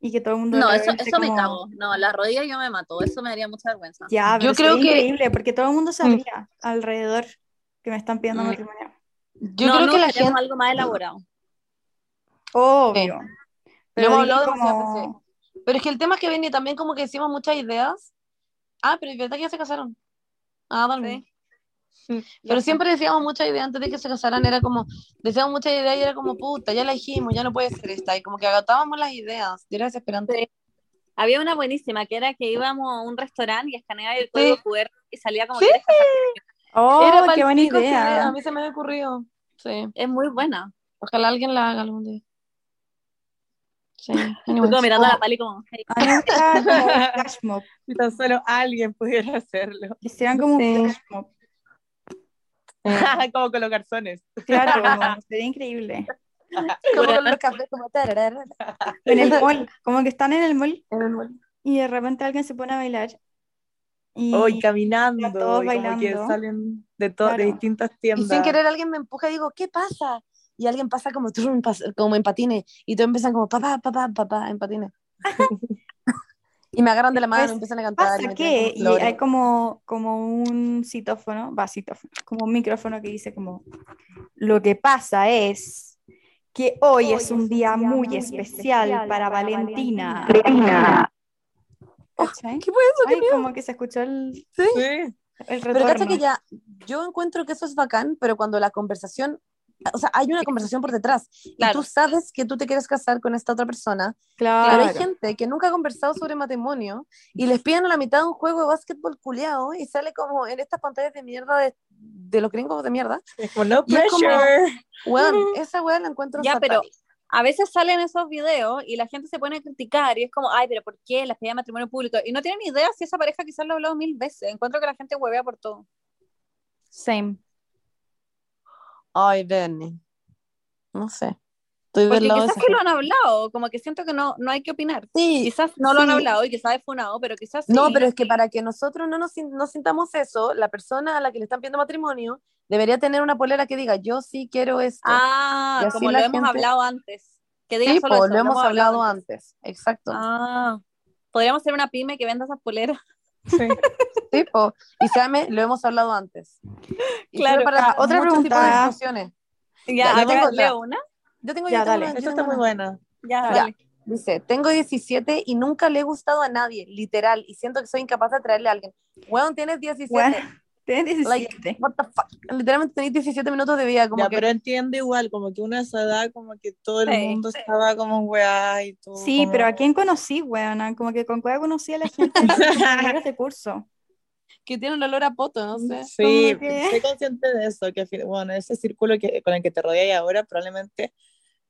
y que todo el mundo No, eso, eso me cago. No, las rodillas yo me mato, eso me daría mucha vergüenza. Ya, pero yo creo que increíble porque todo el mundo sabía mm. alrededor que me están pidiendo mm. matrimonio. Yo creo que la gente algo más elaborado. Obvio. Pero, pero es que el tema es que venía también como que decimos muchas ideas. Ah, pero es verdad que ya se casaron. Ah, dale. Pero siempre decíamos muchas ideas antes de que se casaran, era como, decíamos muchas ideas y era como, puta, ya la dijimos, ya no puede ser esta, y como que agotábamos las ideas, y era desesperante. Había una buenísima, que era que íbamos a un restaurante y escaneaba el código QR y salía como, ¿Sí? Oh, era qué buena idea. A mí se me había ocurrido. Sí. Es muy buena. Ojalá alguien la haga algún día. Sí, Estuve mirando a la pali como. Hey. flash mob. Si tan solo alguien pudiera hacerlo. Hicieran como un flash mob. como con los garzones. Claro, sería increíble. como con los cafés, como En el mall, como que están en el mall. En el mall. Y de repente alguien se pone a bailar. Hoy caminando, todos y bailando. que salen de, de distintas tiendas. Y sin querer alguien me empuja y digo, ¿qué pasa? Y alguien pasa como, como en patines y todos empiezan como, papá, papá, papá, en patines. y me agarran de la mano y empiezan a cantar. ¿Pasa qué? Y hay como, como un citófono, va, citófono, como un micrófono que dice como, lo que pasa es que hoy, es un día, muy, especial, para, Valentina. ¿Qué fue eso? Ay, como que se escuchó el... Sí. El pero cacha que ya, yo encuentro que eso es bacán, pero cuando la conversación, o sea, hay una conversación por detrás y tú sabes que tú te quieres casar con esta otra persona, claro. pero hay gente que nunca ha conversado sobre matrimonio y les piden a la mitad de un juego de básquetbol culiado y sale como en estas pantallas de mierda de, de los gringos de mierda. Es como, no pressure. bueno, esa weá la encuentro Ya, pero a veces salen esos videos y la gente se pone a criticar y es como, ay, pero ¿por qué la pedida de matrimonio público? Y no tienen idea si esa pareja quizás lo ha hablado mil veces. Encuentro que la gente huevea por todo. Same. Ay, Benny. No sé. Estoy Porque quizás que lo han hablado, como que siento que no, no hay que opinar. Sí, quizás no lo han hablado y quizás es funado, pero quizás sí. No, pero es que para que nosotros no nos no sintamos eso, la persona a la que le están pidiendo matrimonio debería tener una polera que diga, yo sí quiero esto. Ah, como lo hemos hablado antes. Que diga sí, solo lo hemos hablado antes. Exacto. Ah, podríamos hacer una pyme que venda esas poleras. Sí, sí y se lo hemos hablado antes. claro, para otra pregunta. Ya, ya tengo leo una. Yo tengo ya, dale. Esta está muy buena. Ya, dale. Dice, tengo 17 y nunca le he gustado a nadie, literal, y siento que soy incapaz de traerle a alguien. Weón, tienes 17. Tienes 17. what the fuck? Literalmente tenéis 17 minutos de vida. Como ya, que... pero entiende igual, como que una esa edad, como que todo el mundo estaba como weá y todo. Sí, pero ¿a quién conocí, weón? Como que con cuál conocí a la gente en este curso. Que tiene un olor a poto, no sé. Sí, estoy consciente de eso, que bueno, ese círculo que, con el que te rodeas ahora probablemente,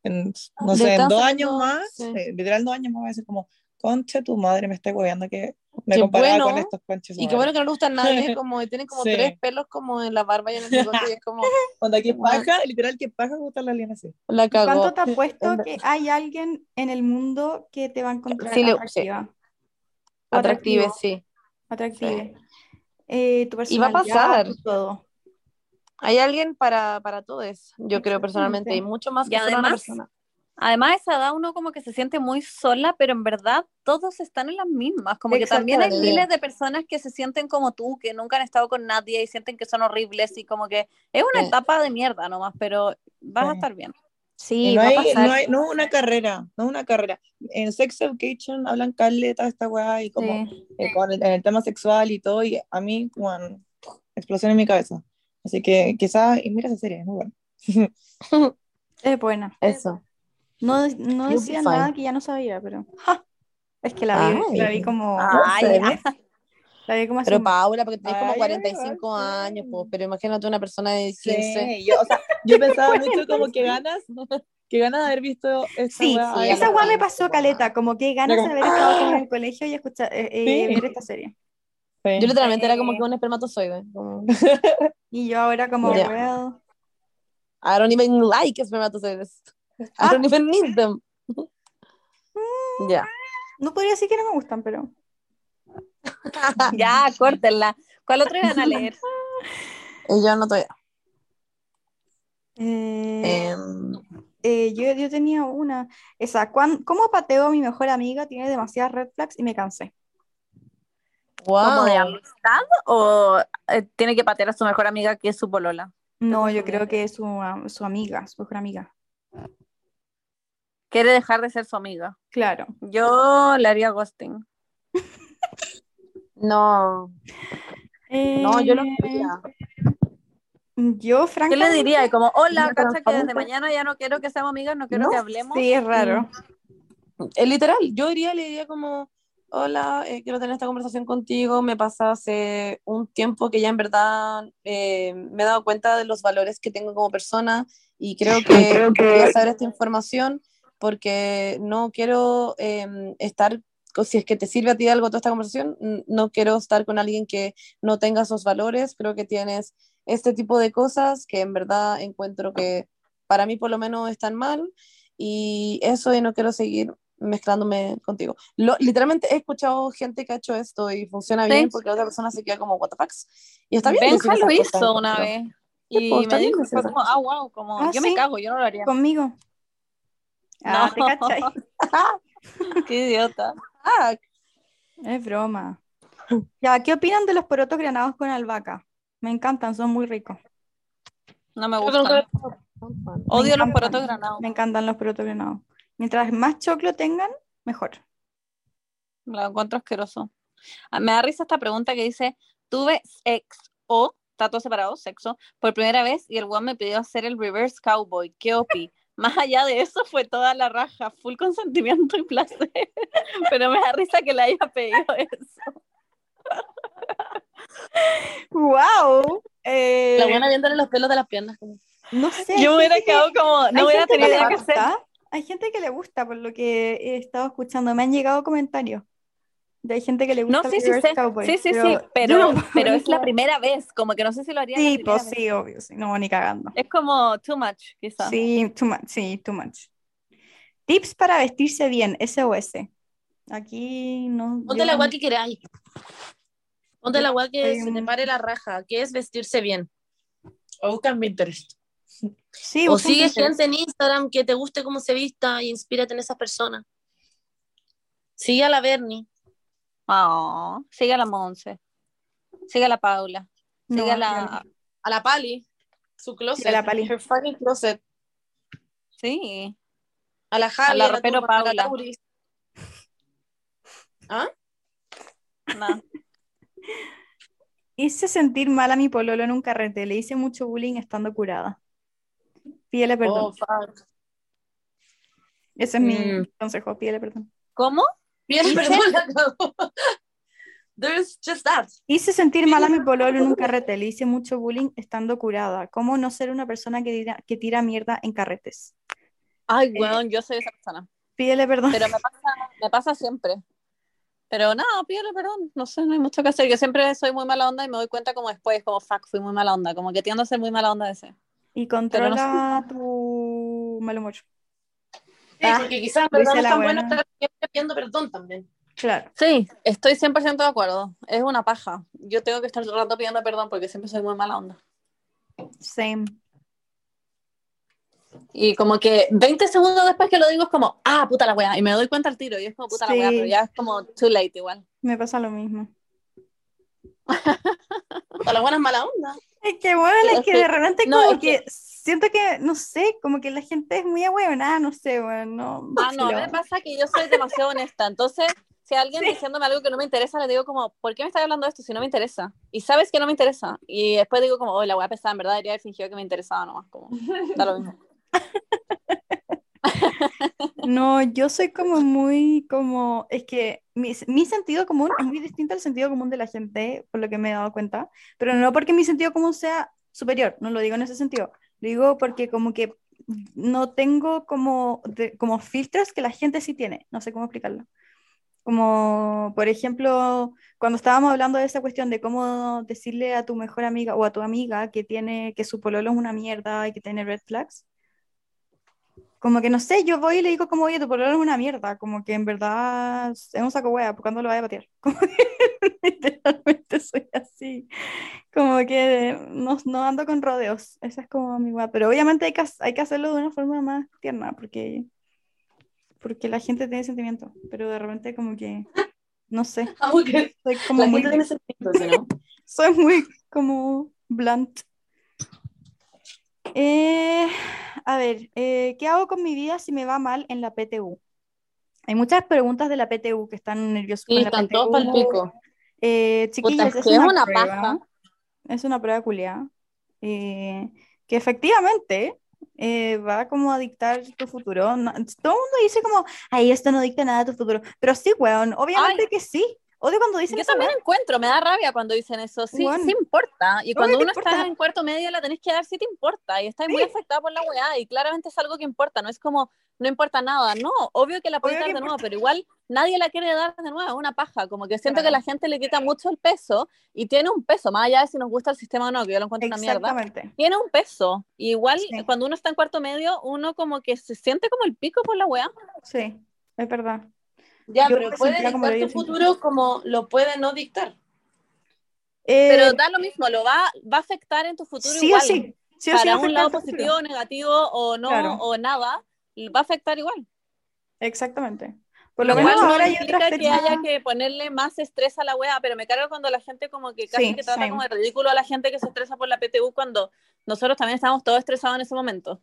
en, no sé, en dos años más, eh, literal dos años más, va a ser como, concha tu madre, me está hueveando que me comparaba con estos conches. Y qué bueno que no le gustan nadie, como tienen como tres pelos como en la barba y en el bigote y es como... Cuando aquí paja, literal que paja gusta la aliena así. La ¿Cuánto te apuesto que hay alguien en el mundo que te va a encontrar sí, atractiva? Atractiva, sí. Atractiva. Eh, tu y va a pasar. Todo. Hay alguien para, para todos, yo creo personalmente, y mucho más que además, una persona. Además, a esa edad uno como que se siente muy sola, pero en verdad todos están en las mismas. Como que también hay miles de personas que se sienten como tú, que nunca han estado con nadie y sienten que son horribles y como que es una etapa de mierda nomás, pero vas a estar bien. Sí, no, hay, no, hay, no una carrera, no una carrera. En Sex Education hablan caleta esta weá y como eh, en el tema sexual y todo, y a mí, bueno, explosión en mi cabeza. Así que quizás, y mira esa serie, es muy buena. es buena. Eso. No, no decía nada que ya no sabía, pero. Es que la vi, la vi como. Ay, la vi como así. Pero Paula, porque tenés como 45 años, pues, pero imagínate una persona de 15. Sí, yo, o sea, yo pensaba mucho como que ganas, que ganas de haber visto esta Sí, sí esa guay me pasó caleta, como que ganas de haber estado en el colegio y escuchar, eh, eh ver esta serie. Yo literalmente era como que un espermatozoide. Como... y yo ahora como, yeah. well... I don't even like espermatozoides. I don't even need them. ya. No podría decir que no me gustan, pero. ya, córtenla. ¿Cuál otro iban a leer? yo no todavía. Eh, em. eh, yo, yo, tenía una. Esa, ¿cómo pateo a mi mejor amiga? Tiene demasiadas red flags y me cansé. Wow. ¿Como de amistad? ¿O eh, tiene que patear a su mejor amiga que es su polola? No, yo creo que es su, su amiga, su mejor amiga quiere dejar de ser su amiga. Claro. Yo le haría ghosting. no. No, yo lo haría. Yo, francamente. ¿Qué le diría? Como, hola, cacha que desde mañana ya no quiero que seamos amigas, no quiero que hablemos. Sí, es raro. Es literal, yo diría, le diría como, hola, eh, quiero tener esta conversación contigo, me pasa hace un tiempo que ya en verdad eh, me he dado cuenta de los valores que tengo como persona y creo que, creo que... saber esta información porque no quiero em, estar, si es que te sirve a ti algo toda esta conversación, no quiero estar con alguien que no tenga esos valores, creo que tienes este tipo de cosas que en verdad encuentro que para mí por lo menos están mal y eso y no quiero seguir mezclándome contigo. Lo, literalmente he escuchado gente que ha hecho esto y funciona bien porque la otra persona se queda como, what the fuck. Y está bien. Benja lo hizo una vez. Y pues, me dijo, fue como, ah, wow, como, ah, yo me cago, yo no lo haría. Conmigo. Ah, no. ¿te Qué idiota. Ah. Es broma. Ya, ¿qué opinan de los porotos granados con albahaca? Me encantan, son muy ricos. No me gustan. Odio los porotos granados. Me encantan los porotos granados. Mientras más choclo tengan, mejor. Me lo encuentro asqueroso. Ah, me da risa esta pregunta que dice, tuve ex o, todo separado, sexo, por primera vez y el one me pidió hacer el reverse cowboy. ¿Qué opi? Más allá de eso fue toda la raja, full consentimiento y placer. Pero me da risa que le haya pedido eso. ¡Wow! Eh... La buena viéndole los pelos de las piernas. No sé. Yo me hubiera quedado como, no hubiera tenido qué hacer. Hay gente que le gusta, por lo que he estado escuchando. Me han llegado comentarios. De hay gente que le gusta no, sí, sí, sí, sí, sí, pero, sí, pero, pero es la primera vez, como que no sé si lo haría. Sí, pues sí, obvio, sí, no, ni cagando. Es como too much, quizás. Sí, too much, sí, too much. Tips para vestirse bien, SOS. Aquí no. Ponte la agua que queráis. Ponte la agua que se te pare la raja, que es vestirse bien. O buscan Pinterest. Sí, o sigue gente en Instagram que te guste cómo se vista y inspírate en esas personas. Sigue a la Bernie. Oh, sigue a la Monse. Sigue a la Paula. Sigue a la a la Pali. Su closet. a la Pali. Her fucking closet. Sí. A la Jale. A la ropero Paula. ¿Ah? No. Hice sentir mal a mi pololo en un carrete. Le hice mucho bullying estando curada. Pídele perdón. Oh, Ese es mi mm. consejo, pídele perdón. ¿Cómo? Pídele perdón. There's just that. Hice sentir mal a mi pololo en un carrete, le hice mucho bullying estando curada. ¿Cómo no ser una persona que tira, que tira mierda en carretes? Ay, bueno, yo soy esa persona. Pídele perdón. Pero me pasa, me pasa siempre. Pero no, pídele perdón, no sé, no hay mucho que hacer. Yo siempre soy muy mala onda y me doy cuenta como después, como fuck, fui muy mala onda, como que tiendo a ser muy mala onda de ese. Y controla tu mal humor. Sí, ah, porque quizás no es tan bueno estar pidiendo perdón también. Claro. Sí, estoy 100% de acuerdo. Es una paja. Yo tengo que estar todo el rato pidiendo perdón porque siempre soy muy mala onda. Same. Y como que 20 segundos después que lo digo es como, ah, puta la wea. Y me doy cuenta al tiro y es como, puta la wea, pero ya es como too late igual. Me pasa lo mismo. puta la buena es mala onda. Es que bueno, es que de repente como que, siento que, no sé, como que la gente es muy ahueonada, no sé, bueno. ah, no, me pasa que yo soy demasiado honesta, entonces si alguien diciéndome algo que no me interesa, le digo como, ¿por qué me estás hablando de esto si no me interesa? Y sabes que no me interesa. Y después digo como, oh, la voy a pesar, en verdad debería haber fingido que me interesaba nomás, como, da lo mismo. No, yo soy como muy, como, es que mi, mi, sentido común es muy distinto al sentido común de la gente, por lo que me he dado cuenta, pero no porque mi sentido común sea superior, no lo digo en ese sentido, digo porque como que no tengo como, como filtros que la gente sí tiene, no sé cómo explicarlo. Como, por ejemplo, cuando estábamos hablando de esa cuestión de cómo decirle a tu mejor amiga o a tu amiga que tiene que su pololo es una mierda y que tiene red flags, como que no sé, yo voy y le digo como, oye, tu pololo es una mierda, como que en verdad es un saco hueá, ¿por cuándo lo vaya a patear? Como que literalmente soy así, como que no, no ando con rodeos, esa es como mi hueá, pero obviamente hay que, hay que hacerlo de una forma más tierna, porque, porque la gente tiene sentimiento, pero de repente como que, no sé, ah, soy como muy, ¿no? soy muy como blunt. Eh, a ver, eh, ¿qué hago con mi vida si me va mal en la PTU? Hay muchas preguntas de la PTU que están nerviosas. Sí, están todos para el pico. Eh, chiquillas, es, una, prueba, Es una prueba culiada. Eh, que efectivamente va como a dictar tu futuro. todo el mundo dice como, ay, esto no dicta nada de tu futuro. Pero sí, weón, obviamente que sí. Odio cuando dicen Yo también encuentro, me da rabia cuando dicen eso. Sí, sí importa. Y cuando uno está en cuarto medio la tenés que dar, sí te importa. Y estás muy afectada por la weá. Y claramente es algo que importa. No es como, no importa nada. No, obvio que la puedes dar de nuevo, pero igual nadie la quiere dar de nuevo. Es una paja. Como que siento que la gente le quita mucho el peso. Y tiene un peso, más allá de si nos gusta el sistema o no, que yo lo encuentro una mierda. Tiene un peso. igual cuando uno está en cuarto medio, uno como que se siente como el pico por la weá. Sí. es verdad. Ya, pero puede dictar tu futuro como lo puede no dictar. Eh, pero da lo mismo, lo va, va a afectar en tu futuro sí igual. Sí. Sí, para un lado positivo, negativo o no, o nada, va a afectar igual. Exactamente. Por lo, menos ahora hay otras que haya que ponerle más estrés a la wea, pero me cargo cuando la gente como que casi que trata como de ridículo a la gente que se estresa por la PTU cuando nosotros también estamos todos estresados en ese momento.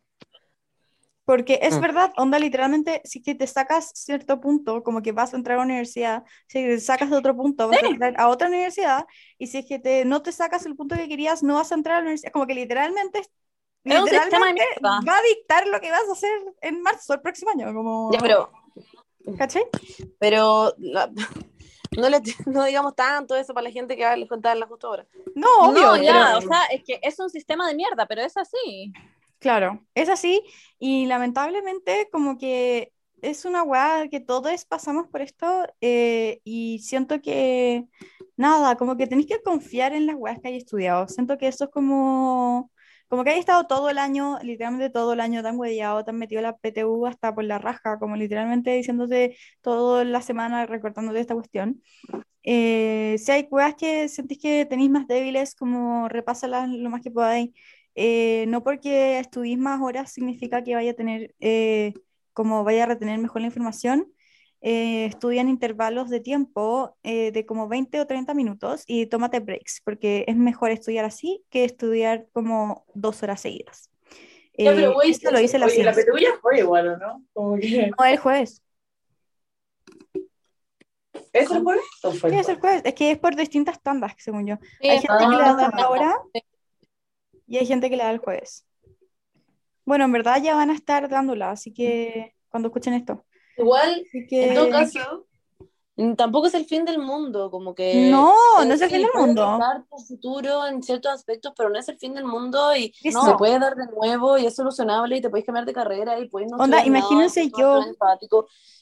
Porque es mm. verdad, onda, literalmente, si que te sacas cierto punto, como que vas a entrar a la universidad, si te sacas de otro punto, vas a entrar a otra universidad, y si es que te, no te sacas el punto que querías, no vas a entrar a la universidad, como que literalmente, literalmente va a dictar lo que vas a hacer en marzo, el próximo año. Como... Ya, pero... ¿Caché? Pero no, le, no digamos tanto eso para la gente que va a les la justo ahora. No, obvio. No, ya, o sea, es que es un sistema de mierda, pero es así. Claro, es así y lamentablemente como que es una weá que todos pasamos por esto eh, y siento que nada, como que tenéis que confiar en las weas que hay estudiado. Siento que eso es como, como que hay estado todo el año, literalmente todo el año tan hueveado, tan metido la PTU hasta por la raja, como literalmente diciéndote toda la semana recortándote esta cuestión. Eh, si hay weas que sentís que tenéis más débiles, como repásalas lo más que podáis. Eh, no porque estudies más horas significa que vaya a tener, eh, como vaya a retener mejor la información. Eh, estudian intervalos de tiempo de como 20 o 30 minutos y tómate breaks, porque es mejor estudiar así que estudiar como dos horas seguidas. esto lo hice la La fue igual, ¿no? Como que... No, el jueves. ¿Es el jueves? Sí, es el jueves. Es que es por distintas tandas, según yo. Hay gente que le da ahora y hay gente que le da el jueves. Bueno, en verdad ya van a estar dándola, así que cuando escuchen esto. Igual, en todo caso, tampoco es el fin del mundo, como que... No, no es el fin del mundo. tu futuro en ciertos aspectos, pero no es el fin del mundo y no. se puede dar de nuevo y es solucionable y te puedes cambiar de carrera y puedes no Onda, imagínense yo...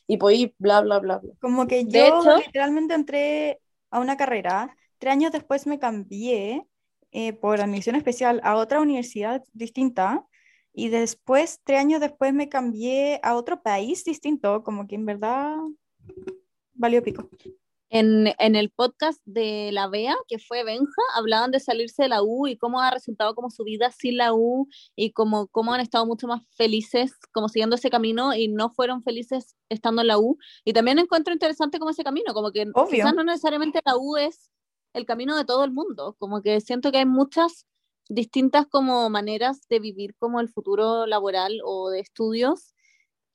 Y puedes bla, bla, bla, bla. Como que yo literalmente entré a una carrera, tres años después me cambié eh, por admisión especial a otra universidad distinta y después, tres años después, me cambié a otro país distinto, como que en verdad valió pico. En, en, el podcast de la BEA, que fue Benja, hablaban de salirse de la U y cómo ha resultado como su vida sin la U y cómo, cómo han estado mucho más felices como siguiendo ese camino y no fueron felices estando en la U. Y también encuentro interesante como ese camino, como que quizás no necesariamente la U es el camino de todo el mundo, como que siento que hay muchas distintas como maneras de vivir como el futuro laboral o de estudios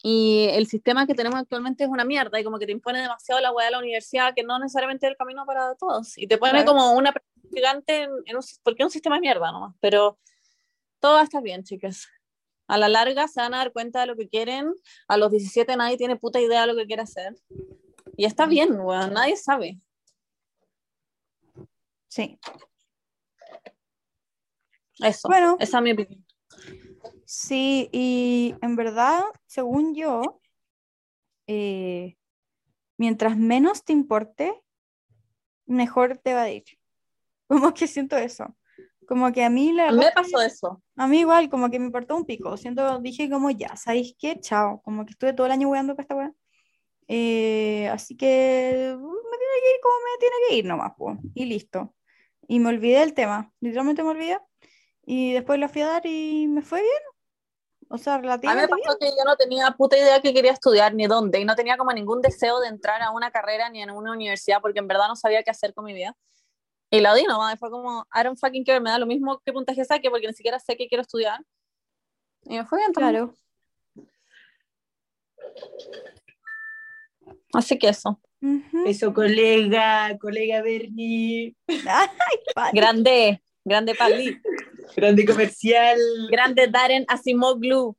y el sistema que tenemos actualmente es una mierda y como que te impone demasiado la hueá de la universidad que no necesariamente es el camino para todos y te pone como una gigante en, un, porque es un sistema de mierda nomás, pero todo está bien chicas. A la larga se van a dar cuenta de lo que quieren, a los 17 nadie tiene puta idea de lo que quiere hacer y está bien, bueno, nadie sabe. Sí. Eso, bueno, esa es mi opinión. Sí, y en verdad, según yo, eh, mientras menos te importe, mejor te va a ir. Como que siento eso. Como que a mí la me pasó eso. A mí igual, como que me importó un pico. Siento, dije como ya, ¿sabéis qué? Chao. Como que estuve todo el año weando con esta weá. Eh, así que uh, me tiene que ir como me tiene que ir nomás, pues. Y listo y me olvidé del tema, literalmente me olvidé. Y después lo fui a dar y me fue bien. O sea, relativamente. A mí me pasó que yo no tenía puta idea que quería estudiar ni dónde, y no tenía como ningún deseo de entrar a una carrera ni en una universidad, porque en verdad no sabía qué hacer con mi vida. Y la di nomás, fue como, I don't fucking care, me da lo mismo que puntaje saque, porque ni siquiera sé qué quiero estudiar. Y me fue bien Claro. Así que eso. Eso, colega, colega Bernie. grande, grande Pali. Grande comercial. Grande Darren Asimoglu.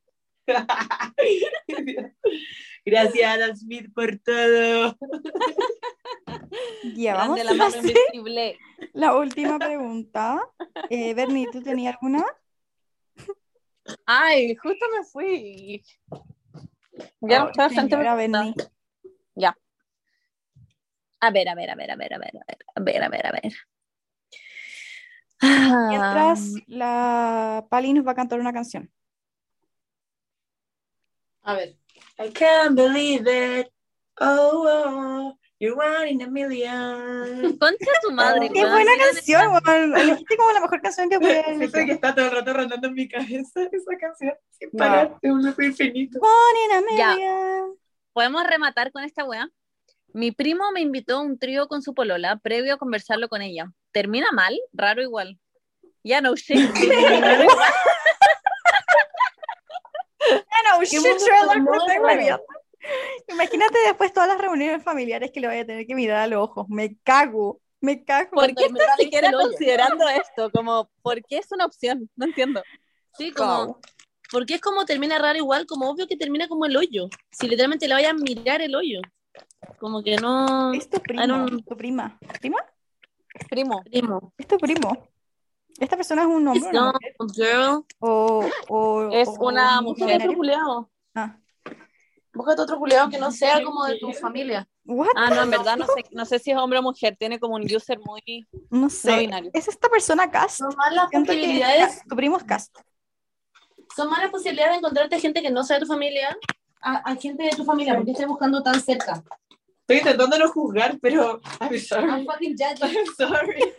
Gracias, Adam Smith, por todo. Ya, vamos la, mano invisible. la última pregunta. Eh, Bernie, ¿tú tenías alguna? Ay, justo me fui. Ya bastante. Ya. A ver, a ver, a ver, a ver, a ver, a ver, a ver, a ver, Mientras la Pali nos va a cantar una canción. A ver. I can't believe it. Oh, oh, you're one in a million. Concha tu madre. Qué buena canción, weón. Elegiste como la mejor canción que puede Siento que está todo el rato rondando en mi cabeza esa canción. Sin parar, de un loco infinito. One in a million. ¿Podemos rematar con esta weá? Mi primo me invitó a un trío con su polola previo a conversarlo con ella. ¿Termina mal? Raro igual. Ya no shit. Ya no shit, Sherlock. Imagínate después todas las reuniones familiares que le vaya a tener que mirar a los ojos. Me cago, me cago. ¿Por qué estás siquiera considerando esto? Como, ¿por qué es una opción? No entiendo. Sí, como, porque es como termina raro igual, como obvio que termina como el hoyo. Si literalmente le vaya a mirar el hoyo. Como que no. Es tu primo, tu prima. ¿Prima? Primo. Primo. Es tu primo. ¿Esta persona es un hombre? No, girl. O, o, es una mujer. Ah. Búscate otro culiado que no sea como de tu familia. ah, no, en verdad no sé, no sé si es hombre o mujer, tiene como un user muy no sé. binario. ¿Es esta persona cast? Son malas posibilidades. tu primo es cast. Son malas posibilidades de encontrarte gente que no sea de tu familia a, gente de tu familia, porque estás buscando tan cerca. Estoy intentando no juzgar, pero I'm sorry. I'm fucking judging. I'm sorry.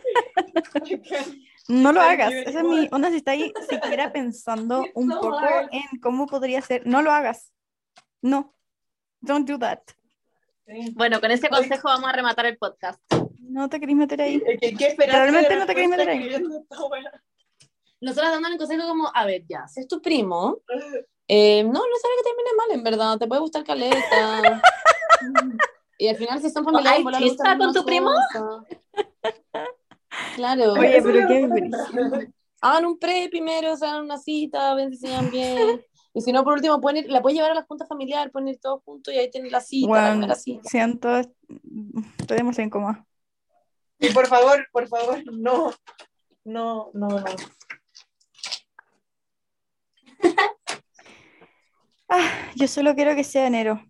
No lo hagas. Esa es mi onda. Si está ahí siquiera pensando un poco en cómo podría ser, no lo hagas. No, don't do that. Bueno, con ese consejo vamos a rematar el podcast. No te querés meter ahí. ¿Qué, qué Realmente no te querés meter ahí. Nosotros dando el consejo como, a ver, ya, si es tu primo, eh, no, no sabe que termine mal, en verdad, te puede gustar caleta. y al final si son familiares... ¿Ay, está con tu primo? Claro. Oye, pero qué Hagan un pre primero, se hagan una cita, ven si se bien. Y si no, por último, pueden ir, la puedes llevar a la junta familiar, pueden ir todos juntos y ahí tienen la cita. Bueno, la cita. siento, estoy demasiado incómoda. Y por favor, por favor, no, no, no, no. Ah, yo solo quiero que sea enero.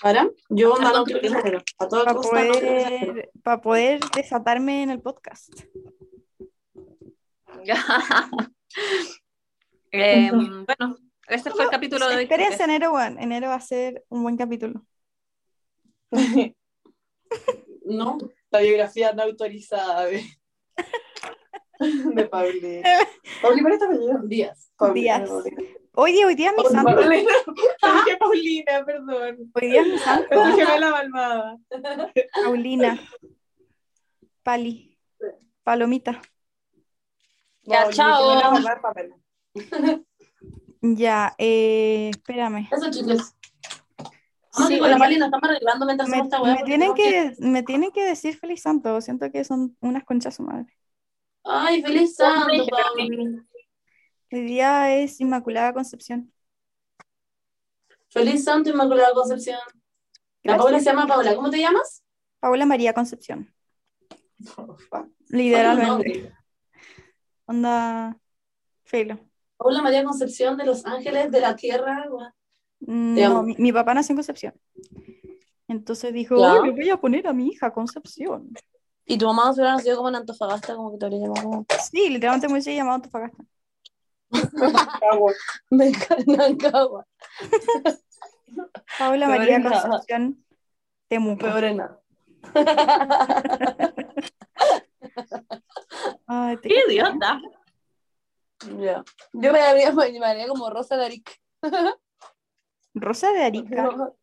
¿Para? Yo no quiero que sea enero. A toda para poder, para poder desatarme en el podcast. Eh, bueno, este fue el capítulo de hoy. Experiencia enero, bueno, enero va a ser un buen capítulo. no, la biografía no autorizada de, Paulina. Paulina, está Díaz. Díaz. Hoy día, hoy día es mi santo. Paulina, dije Paulina, perdón. Hoy día es mi santo. Dije la malvada. Paulina. Pali. Palomita. Ya, chao. ya, eh, espérame. Eso, chicos. Sí, con la Pali nos estamos arreglando mientras me, esta me tienen que Me tienen que decir feliz santo. Siento que son unas conchas su madre. Ay, feliz santo, El día es Inmaculada Concepción. Feliz santo, Inmaculada Concepción. La Paula se llama Paula. ¿Cómo te llamas? Paula María Concepción. Literalmente. Onda. Filo. Paula María Concepción de Los Ángeles de la Tierra. Mm, no, mi, papá nació en Concepción. Entonces dijo, le voy a poner a mi hija Concepción. ¿Y tu mamá hubiera nacido como en Antofagasta, como que te habría llamado? Sí, literalmente me hubiese llamado Antofagasta. me encanta Paula María Concepción Temuco. Peor en nada. ¡Qué idiota! Ya. Yo me llamaría, como Rosa de Arica. ¿Rosa de Arica? No,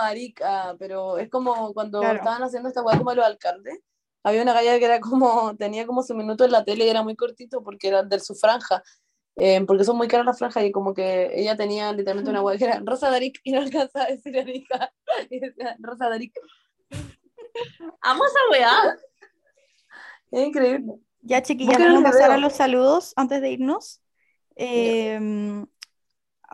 Arica, pero es como cuando estaban haciendo esta weá como los alcaldes. Había una galla que era como, tenía como su minuto en la tele y era muy cortito porque era de su franja. Eh, porque son muy caras las franjas y como que ella tenía literalmente una weá que era Rosa de Arica y no alcanzaba a decir Arica. Y decía Rosa de Arica. Amo esa weá. Es increíble. Ya, chiquillas, vamos a pasar a los saludos antes de irnos. Em,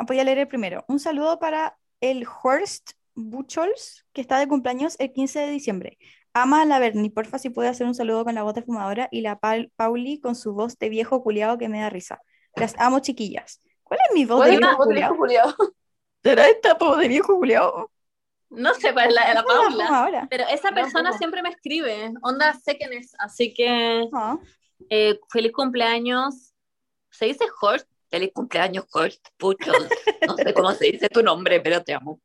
voy a leer el primero. Un saludo para el Horst Buchols, que está de cumpleaños el 15 de diciembre. Ama a la Berni, porfa, si puede hacer un saludo con la voz de fumadora y la Pauli con su voz de viejo culiado que me da risa. Las amo, chiquillas. ¿Cuál es mi voz de viejo culiado? ¿Será esta voz de viejo culiado? No sé cuál es la de la Paula, pero esa persona siempre me escribe, onda sé quién es, así que ah. Eh, feliz cumpleaños. ¿Se dice Horst? Feliz cumpleaños, Kurt. Pucho. No sé cómo se dice tu nombre, pero te amo.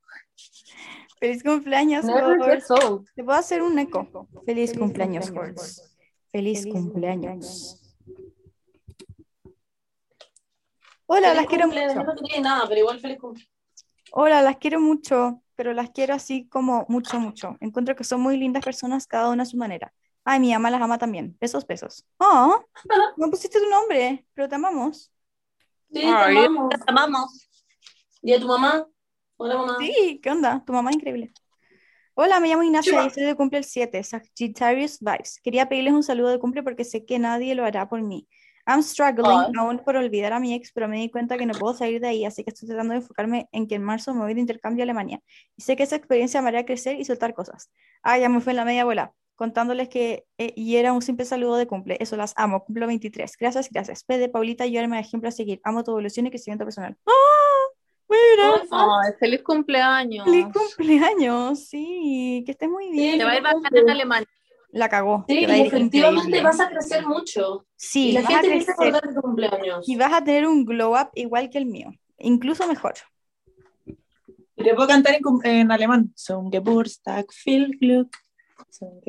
Feliz cumpleaños, Te puedo hacer un eco. Feliz, cumpleaños, Kurt. Feliz cumpleaños. Hola, las quiero mucho. No tiene nada, pero igual feliz cumpleaños. Hola, las quiero mucho, pero las quiero así como mucho, mucho. Encuentro que son muy lindas personas, cada una a su manera. Ay, mi mamá las ama también. Besos, besos. Oh, no pusiste tu nombre, pero te amamos. Sí, te amamos. Te amamos. ¿Y a tu mamá? Hola, mamá. Sí, ¿qué onda? Tu mamá increíble. Hola, me llamo Ignacia y estoy de cumple el 7, Sagittarius Vibes. Quería pedirles un saludo de cumple porque sé que nadie lo hará por mí. I'm struggling aún por olvidar a mi ex, pero me di cuenta que no puedo salir de ahí, así que estoy tratando de enfocarme en que en marzo me voy de intercambio a Alemania. Y sé que esa experiencia me hará crecer y soltar cosas. Ah, ya me fue en la media abuela, contándoles que, eh, y era un simple saludo de cumple. Eso las amo, cumplo 23. Gracias, gracias. Pede, Paulita, yo de ejemplo a seguir. Amo tu evolución y crecimiento personal. Mira. feliz cumpleaños. Feliz cumpleaños, sí, que estés muy bien. te va a ir bacán en Alemania la cagó. Sí, efectivamente vas a crecer mucho. Sí, y la gente dice acordar tu cumpleaños. Y vas a tener un glow up igual que el mío, incluso mejor. Te puedo cantar en, en alemán. Son Geburtstag, viel Glück.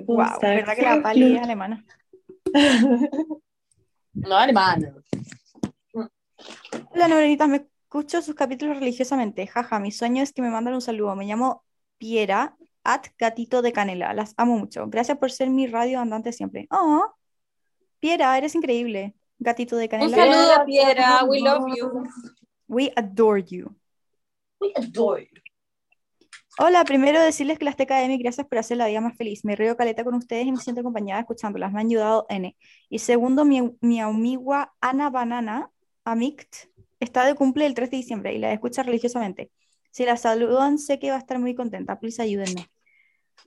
Wow, ¿verdad que la pali es alemana? no alemana. Hola, Neurenitas, me escucho sus capítulos religiosamente. Jaja, mi sueño es que me manden un saludo. Me llamo Piera at gatito de canela. Las amo mucho. Gracias por ser mi radio andante siempre. Oh, Piera, eres increíble. Gatito de canela. Un saludo, Piera. We love you. We adore you. We adore you. Hola, primero decirles que las TKM, gracias por hacer la vida más feliz. Me río caleta con ustedes y me siento acompañada escuchándolas. Me han ayudado N. Y segundo, mi, mi amiga Ana Banana, Amict, está de cumple el 3 de diciembre y la escucha religiosamente. Si la saludan, sé que va a estar muy contenta. Please ayúdenme.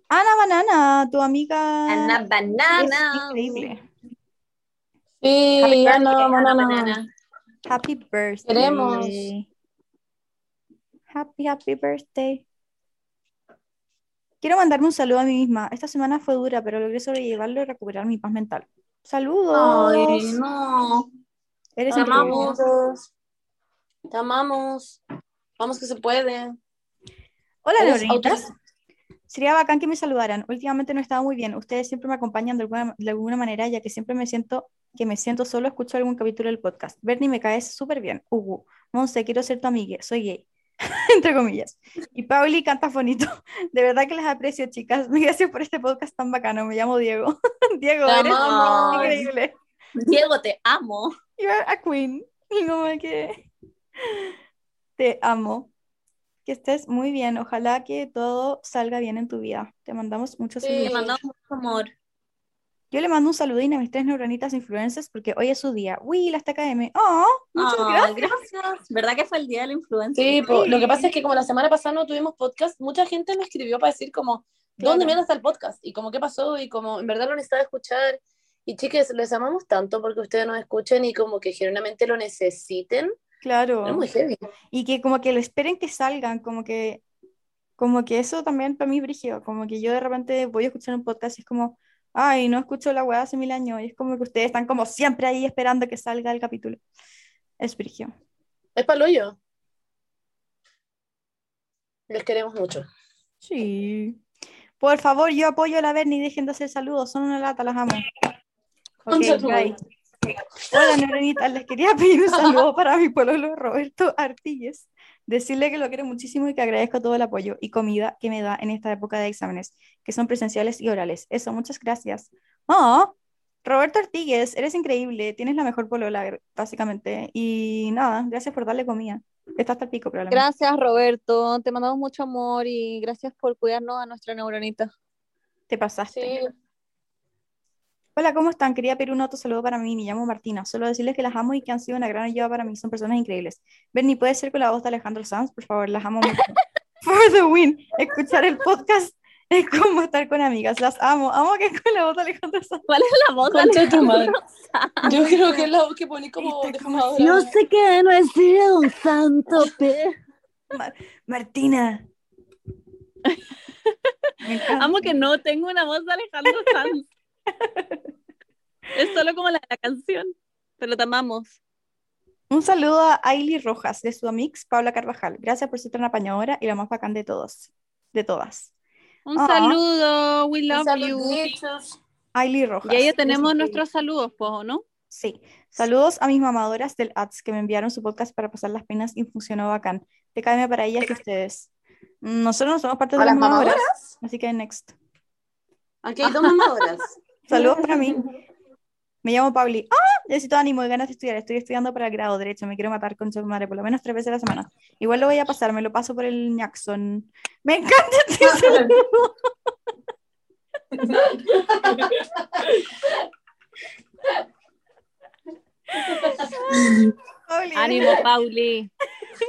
Ana Banana, tu amiga. Ana Banana. increíble. Sí, Happy Ana Banana. Happy birthday. Queremos. Happy, happy birthday. Quiero mandarme un saludo a mí misma. Esta semana fue dura, pero logré sobrellevarlo y recuperar mi paz mental. Saludos. Ay, no. Eres amamos. Te amamos. Vamos que se puede. Hola, Lorenitas. Sería bacán que me saludaran. Últimamente no he estado muy bien. Ustedes siempre me acompañan de alguna, de alguna manera, ya que siempre me siento que me siento solo escucho algún capítulo del podcast. Bernie, me caes súper bien. Ugu. Monse, quiero ser tu amiga. Soy gay. Entre comillas. Y Pauli canta bonito. De verdad que les aprecio, chicas. Gracias por este podcast tan bacano. Me llamo Diego. Diego, eres increíble. Diego, te amo. You're a queen. Y como que... Te amo que estés muy bien. Ojalá que todo salga bien en tu vida. Te mandamos muchos saludos. Sí, mandamos mucho amor. Yo le mando un saludín a mis tres neuronitas influencers porque hoy es su día. Uy, las TKM. Oh, muchas gracias. gracias. ¿Verdad que fue el día de la influencia? Sí, lo que pasa es que como la semana pasada no tuvimos podcast, mucha gente me escribió para decir como, ¿dónde claro. está el podcast? Y como, ¿qué pasó? Y como, en verdad lo necesitaba escuchar. Y chicas, les amamos tanto porque ustedes nos escuchen y como que generalmente lo necesiten. Claro. Es muy heavy. Y que como que lo esperen que salgan, como que, como que eso también para mí es brígido, como que yo de repente voy a escuchar un podcast y es como, ay, no escucho la weá hace mil años, y es como que ustedes están como siempre ahí esperando que salga el capítulo. Es brígido. Es paloyo. Les queremos mucho. Sí. Por favor, yo apoyo a la Berni, dejen de hacer saludos, son una lata, las amo. Okay, Hola, Nerenita, les quería pedir un saludo para mi pueblo Roberto Artilles. Decirle que lo quiero muchísimo y que agradezco todo el apoyo y comida que me da en esta época de exámenes, que son presenciales y orales. Eso, muchas gracias. Oh, Roberto Artigues, eres increíble, tienes la mejor polola, básicamente. Y nada, gracias por darle comida. Está hasta el pico, probablemente. Gracias, Roberto. Te mandamos mucho amor y gracias por cuidarnos a nuestra neuronita. Te pasaste. Sí. Hola, ¿cómo están? Quería pedir un otro saludo para mí, me llamo Martina. Solo decirles que las amo y que han sido una gran ayuda para mí, son personas increíbles. Bernie, ¿puede ser con la voz de Alejandro Sanz? Por favor, las amo mucho. For the win. Escuchar el podcast es como estar con amigas. Las amo. Amo que es con la voz de Alejandro Sanz. ¿Cuál es la voz de Alejandro madre. Yo creo que es la voz que pone como... No sé qué no es un santo, pe. Martina. Amo que no tengo una voz de Alejandro Sanz. Es solo como la, la canción, pero te amamos. Un saludo a Ailey Rojas de su amix Paula Carvajal. Gracias por ser tan apañadora y la más bacán de todos, de todas. Un saludo, we love you. Ailey Rojas. Y ahí tenemos nuestros saludos, pues, no? Sí. Saludos a mis mamadoras del ADS que me enviaron su podcast para pasar las penas y funcionó bacán. Te cae para ellas y ustedes. Nosotros no somos parte de las mamadoras, así que next. Aquí hay dos mamadoras. Saludos para mí. Me llamo Pauli. ¡Ah! Necesito ánimo y ganas de estudiar. Estoy estudiando para el grado derecho. Me quiero matar con su madre por lo menos tres veces a la semana. Igual lo voy a pasar. Me lo paso por el Jackson. Me encanta este saludo. Ánimo, Pauli.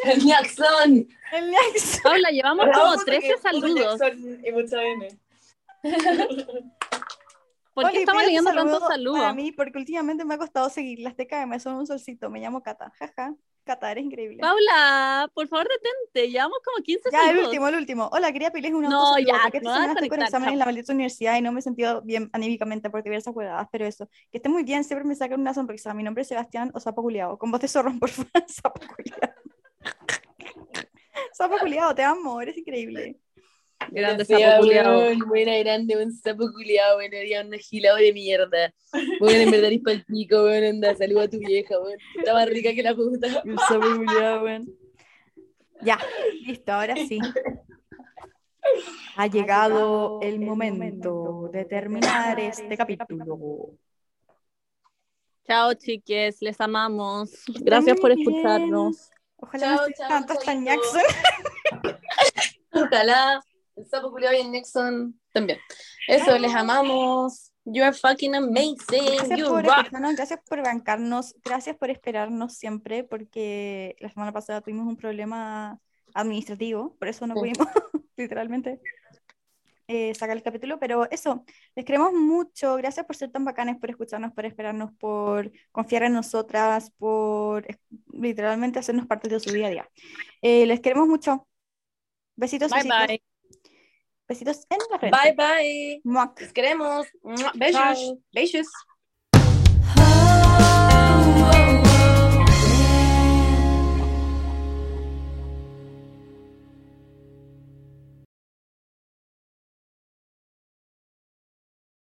El Jackson. El Jackson. Paula, llevamos como 13 saludos. Y mucha N. ¿Por qué estamos leyendo tantos saludos? A mí, porque últimamente me ha costado seguir las TKM, son un solcito. Me llamo Cata. Jaja. Cata, eres increíble. Paula, por favor detente, llevamos como 15 ya, saludos. Ya, el último, el último. Hola, quería pedirles una No, ya, esta semana estoy con exámenes en la maldita universidad y no me he sentido bien anímicamente por diversas jugadas, pero eso, que esté muy bien, siempre me sacan una sonrisa. Mi nombre es Sebastián o Sapo Culiao, con voz de zorro, por favor, Sapo Culiao. Sapo Culiao, te amo, eres increíble. Grande sapo culiao. Buena, grande, un sapo culiao, bueno, haría un agilado de mierda. Bueno, en verdad es pa'l pico, bueno, anda, saluda a tu vieja, bueno. Está más rica que la puta. Un sapo culiao, bueno. Ya, listo, ahora sí. Ha llegado el momento de terminar este capítulo. Chao, chiques, les amamos. Gracias por escucharnos. Ojalá no esté tanto hasta Jackson. Ojalá el sapo culiao y el Nixon también. Eso, les amamos. You are fucking amazing. Gracias, you por, rock. gracias por bancarnos, gracias por esperarnos siempre, porque la semana pasada tuvimos un problema administrativo, por eso no Sí. pudimos, literalmente, eh, sacar el capítulo. Pero eso, les queremos mucho. Gracias por ser tan bacanes, por escucharnos, por esperarnos, por confiar en nosotras, por literalmente hacernos parte de su día a día. Eh, les queremos mucho. Besitos. Bye, besitos. bye. Besitos en la frente. Bye, bye. Muac. Queremos. Besos. Besos. oh, oh.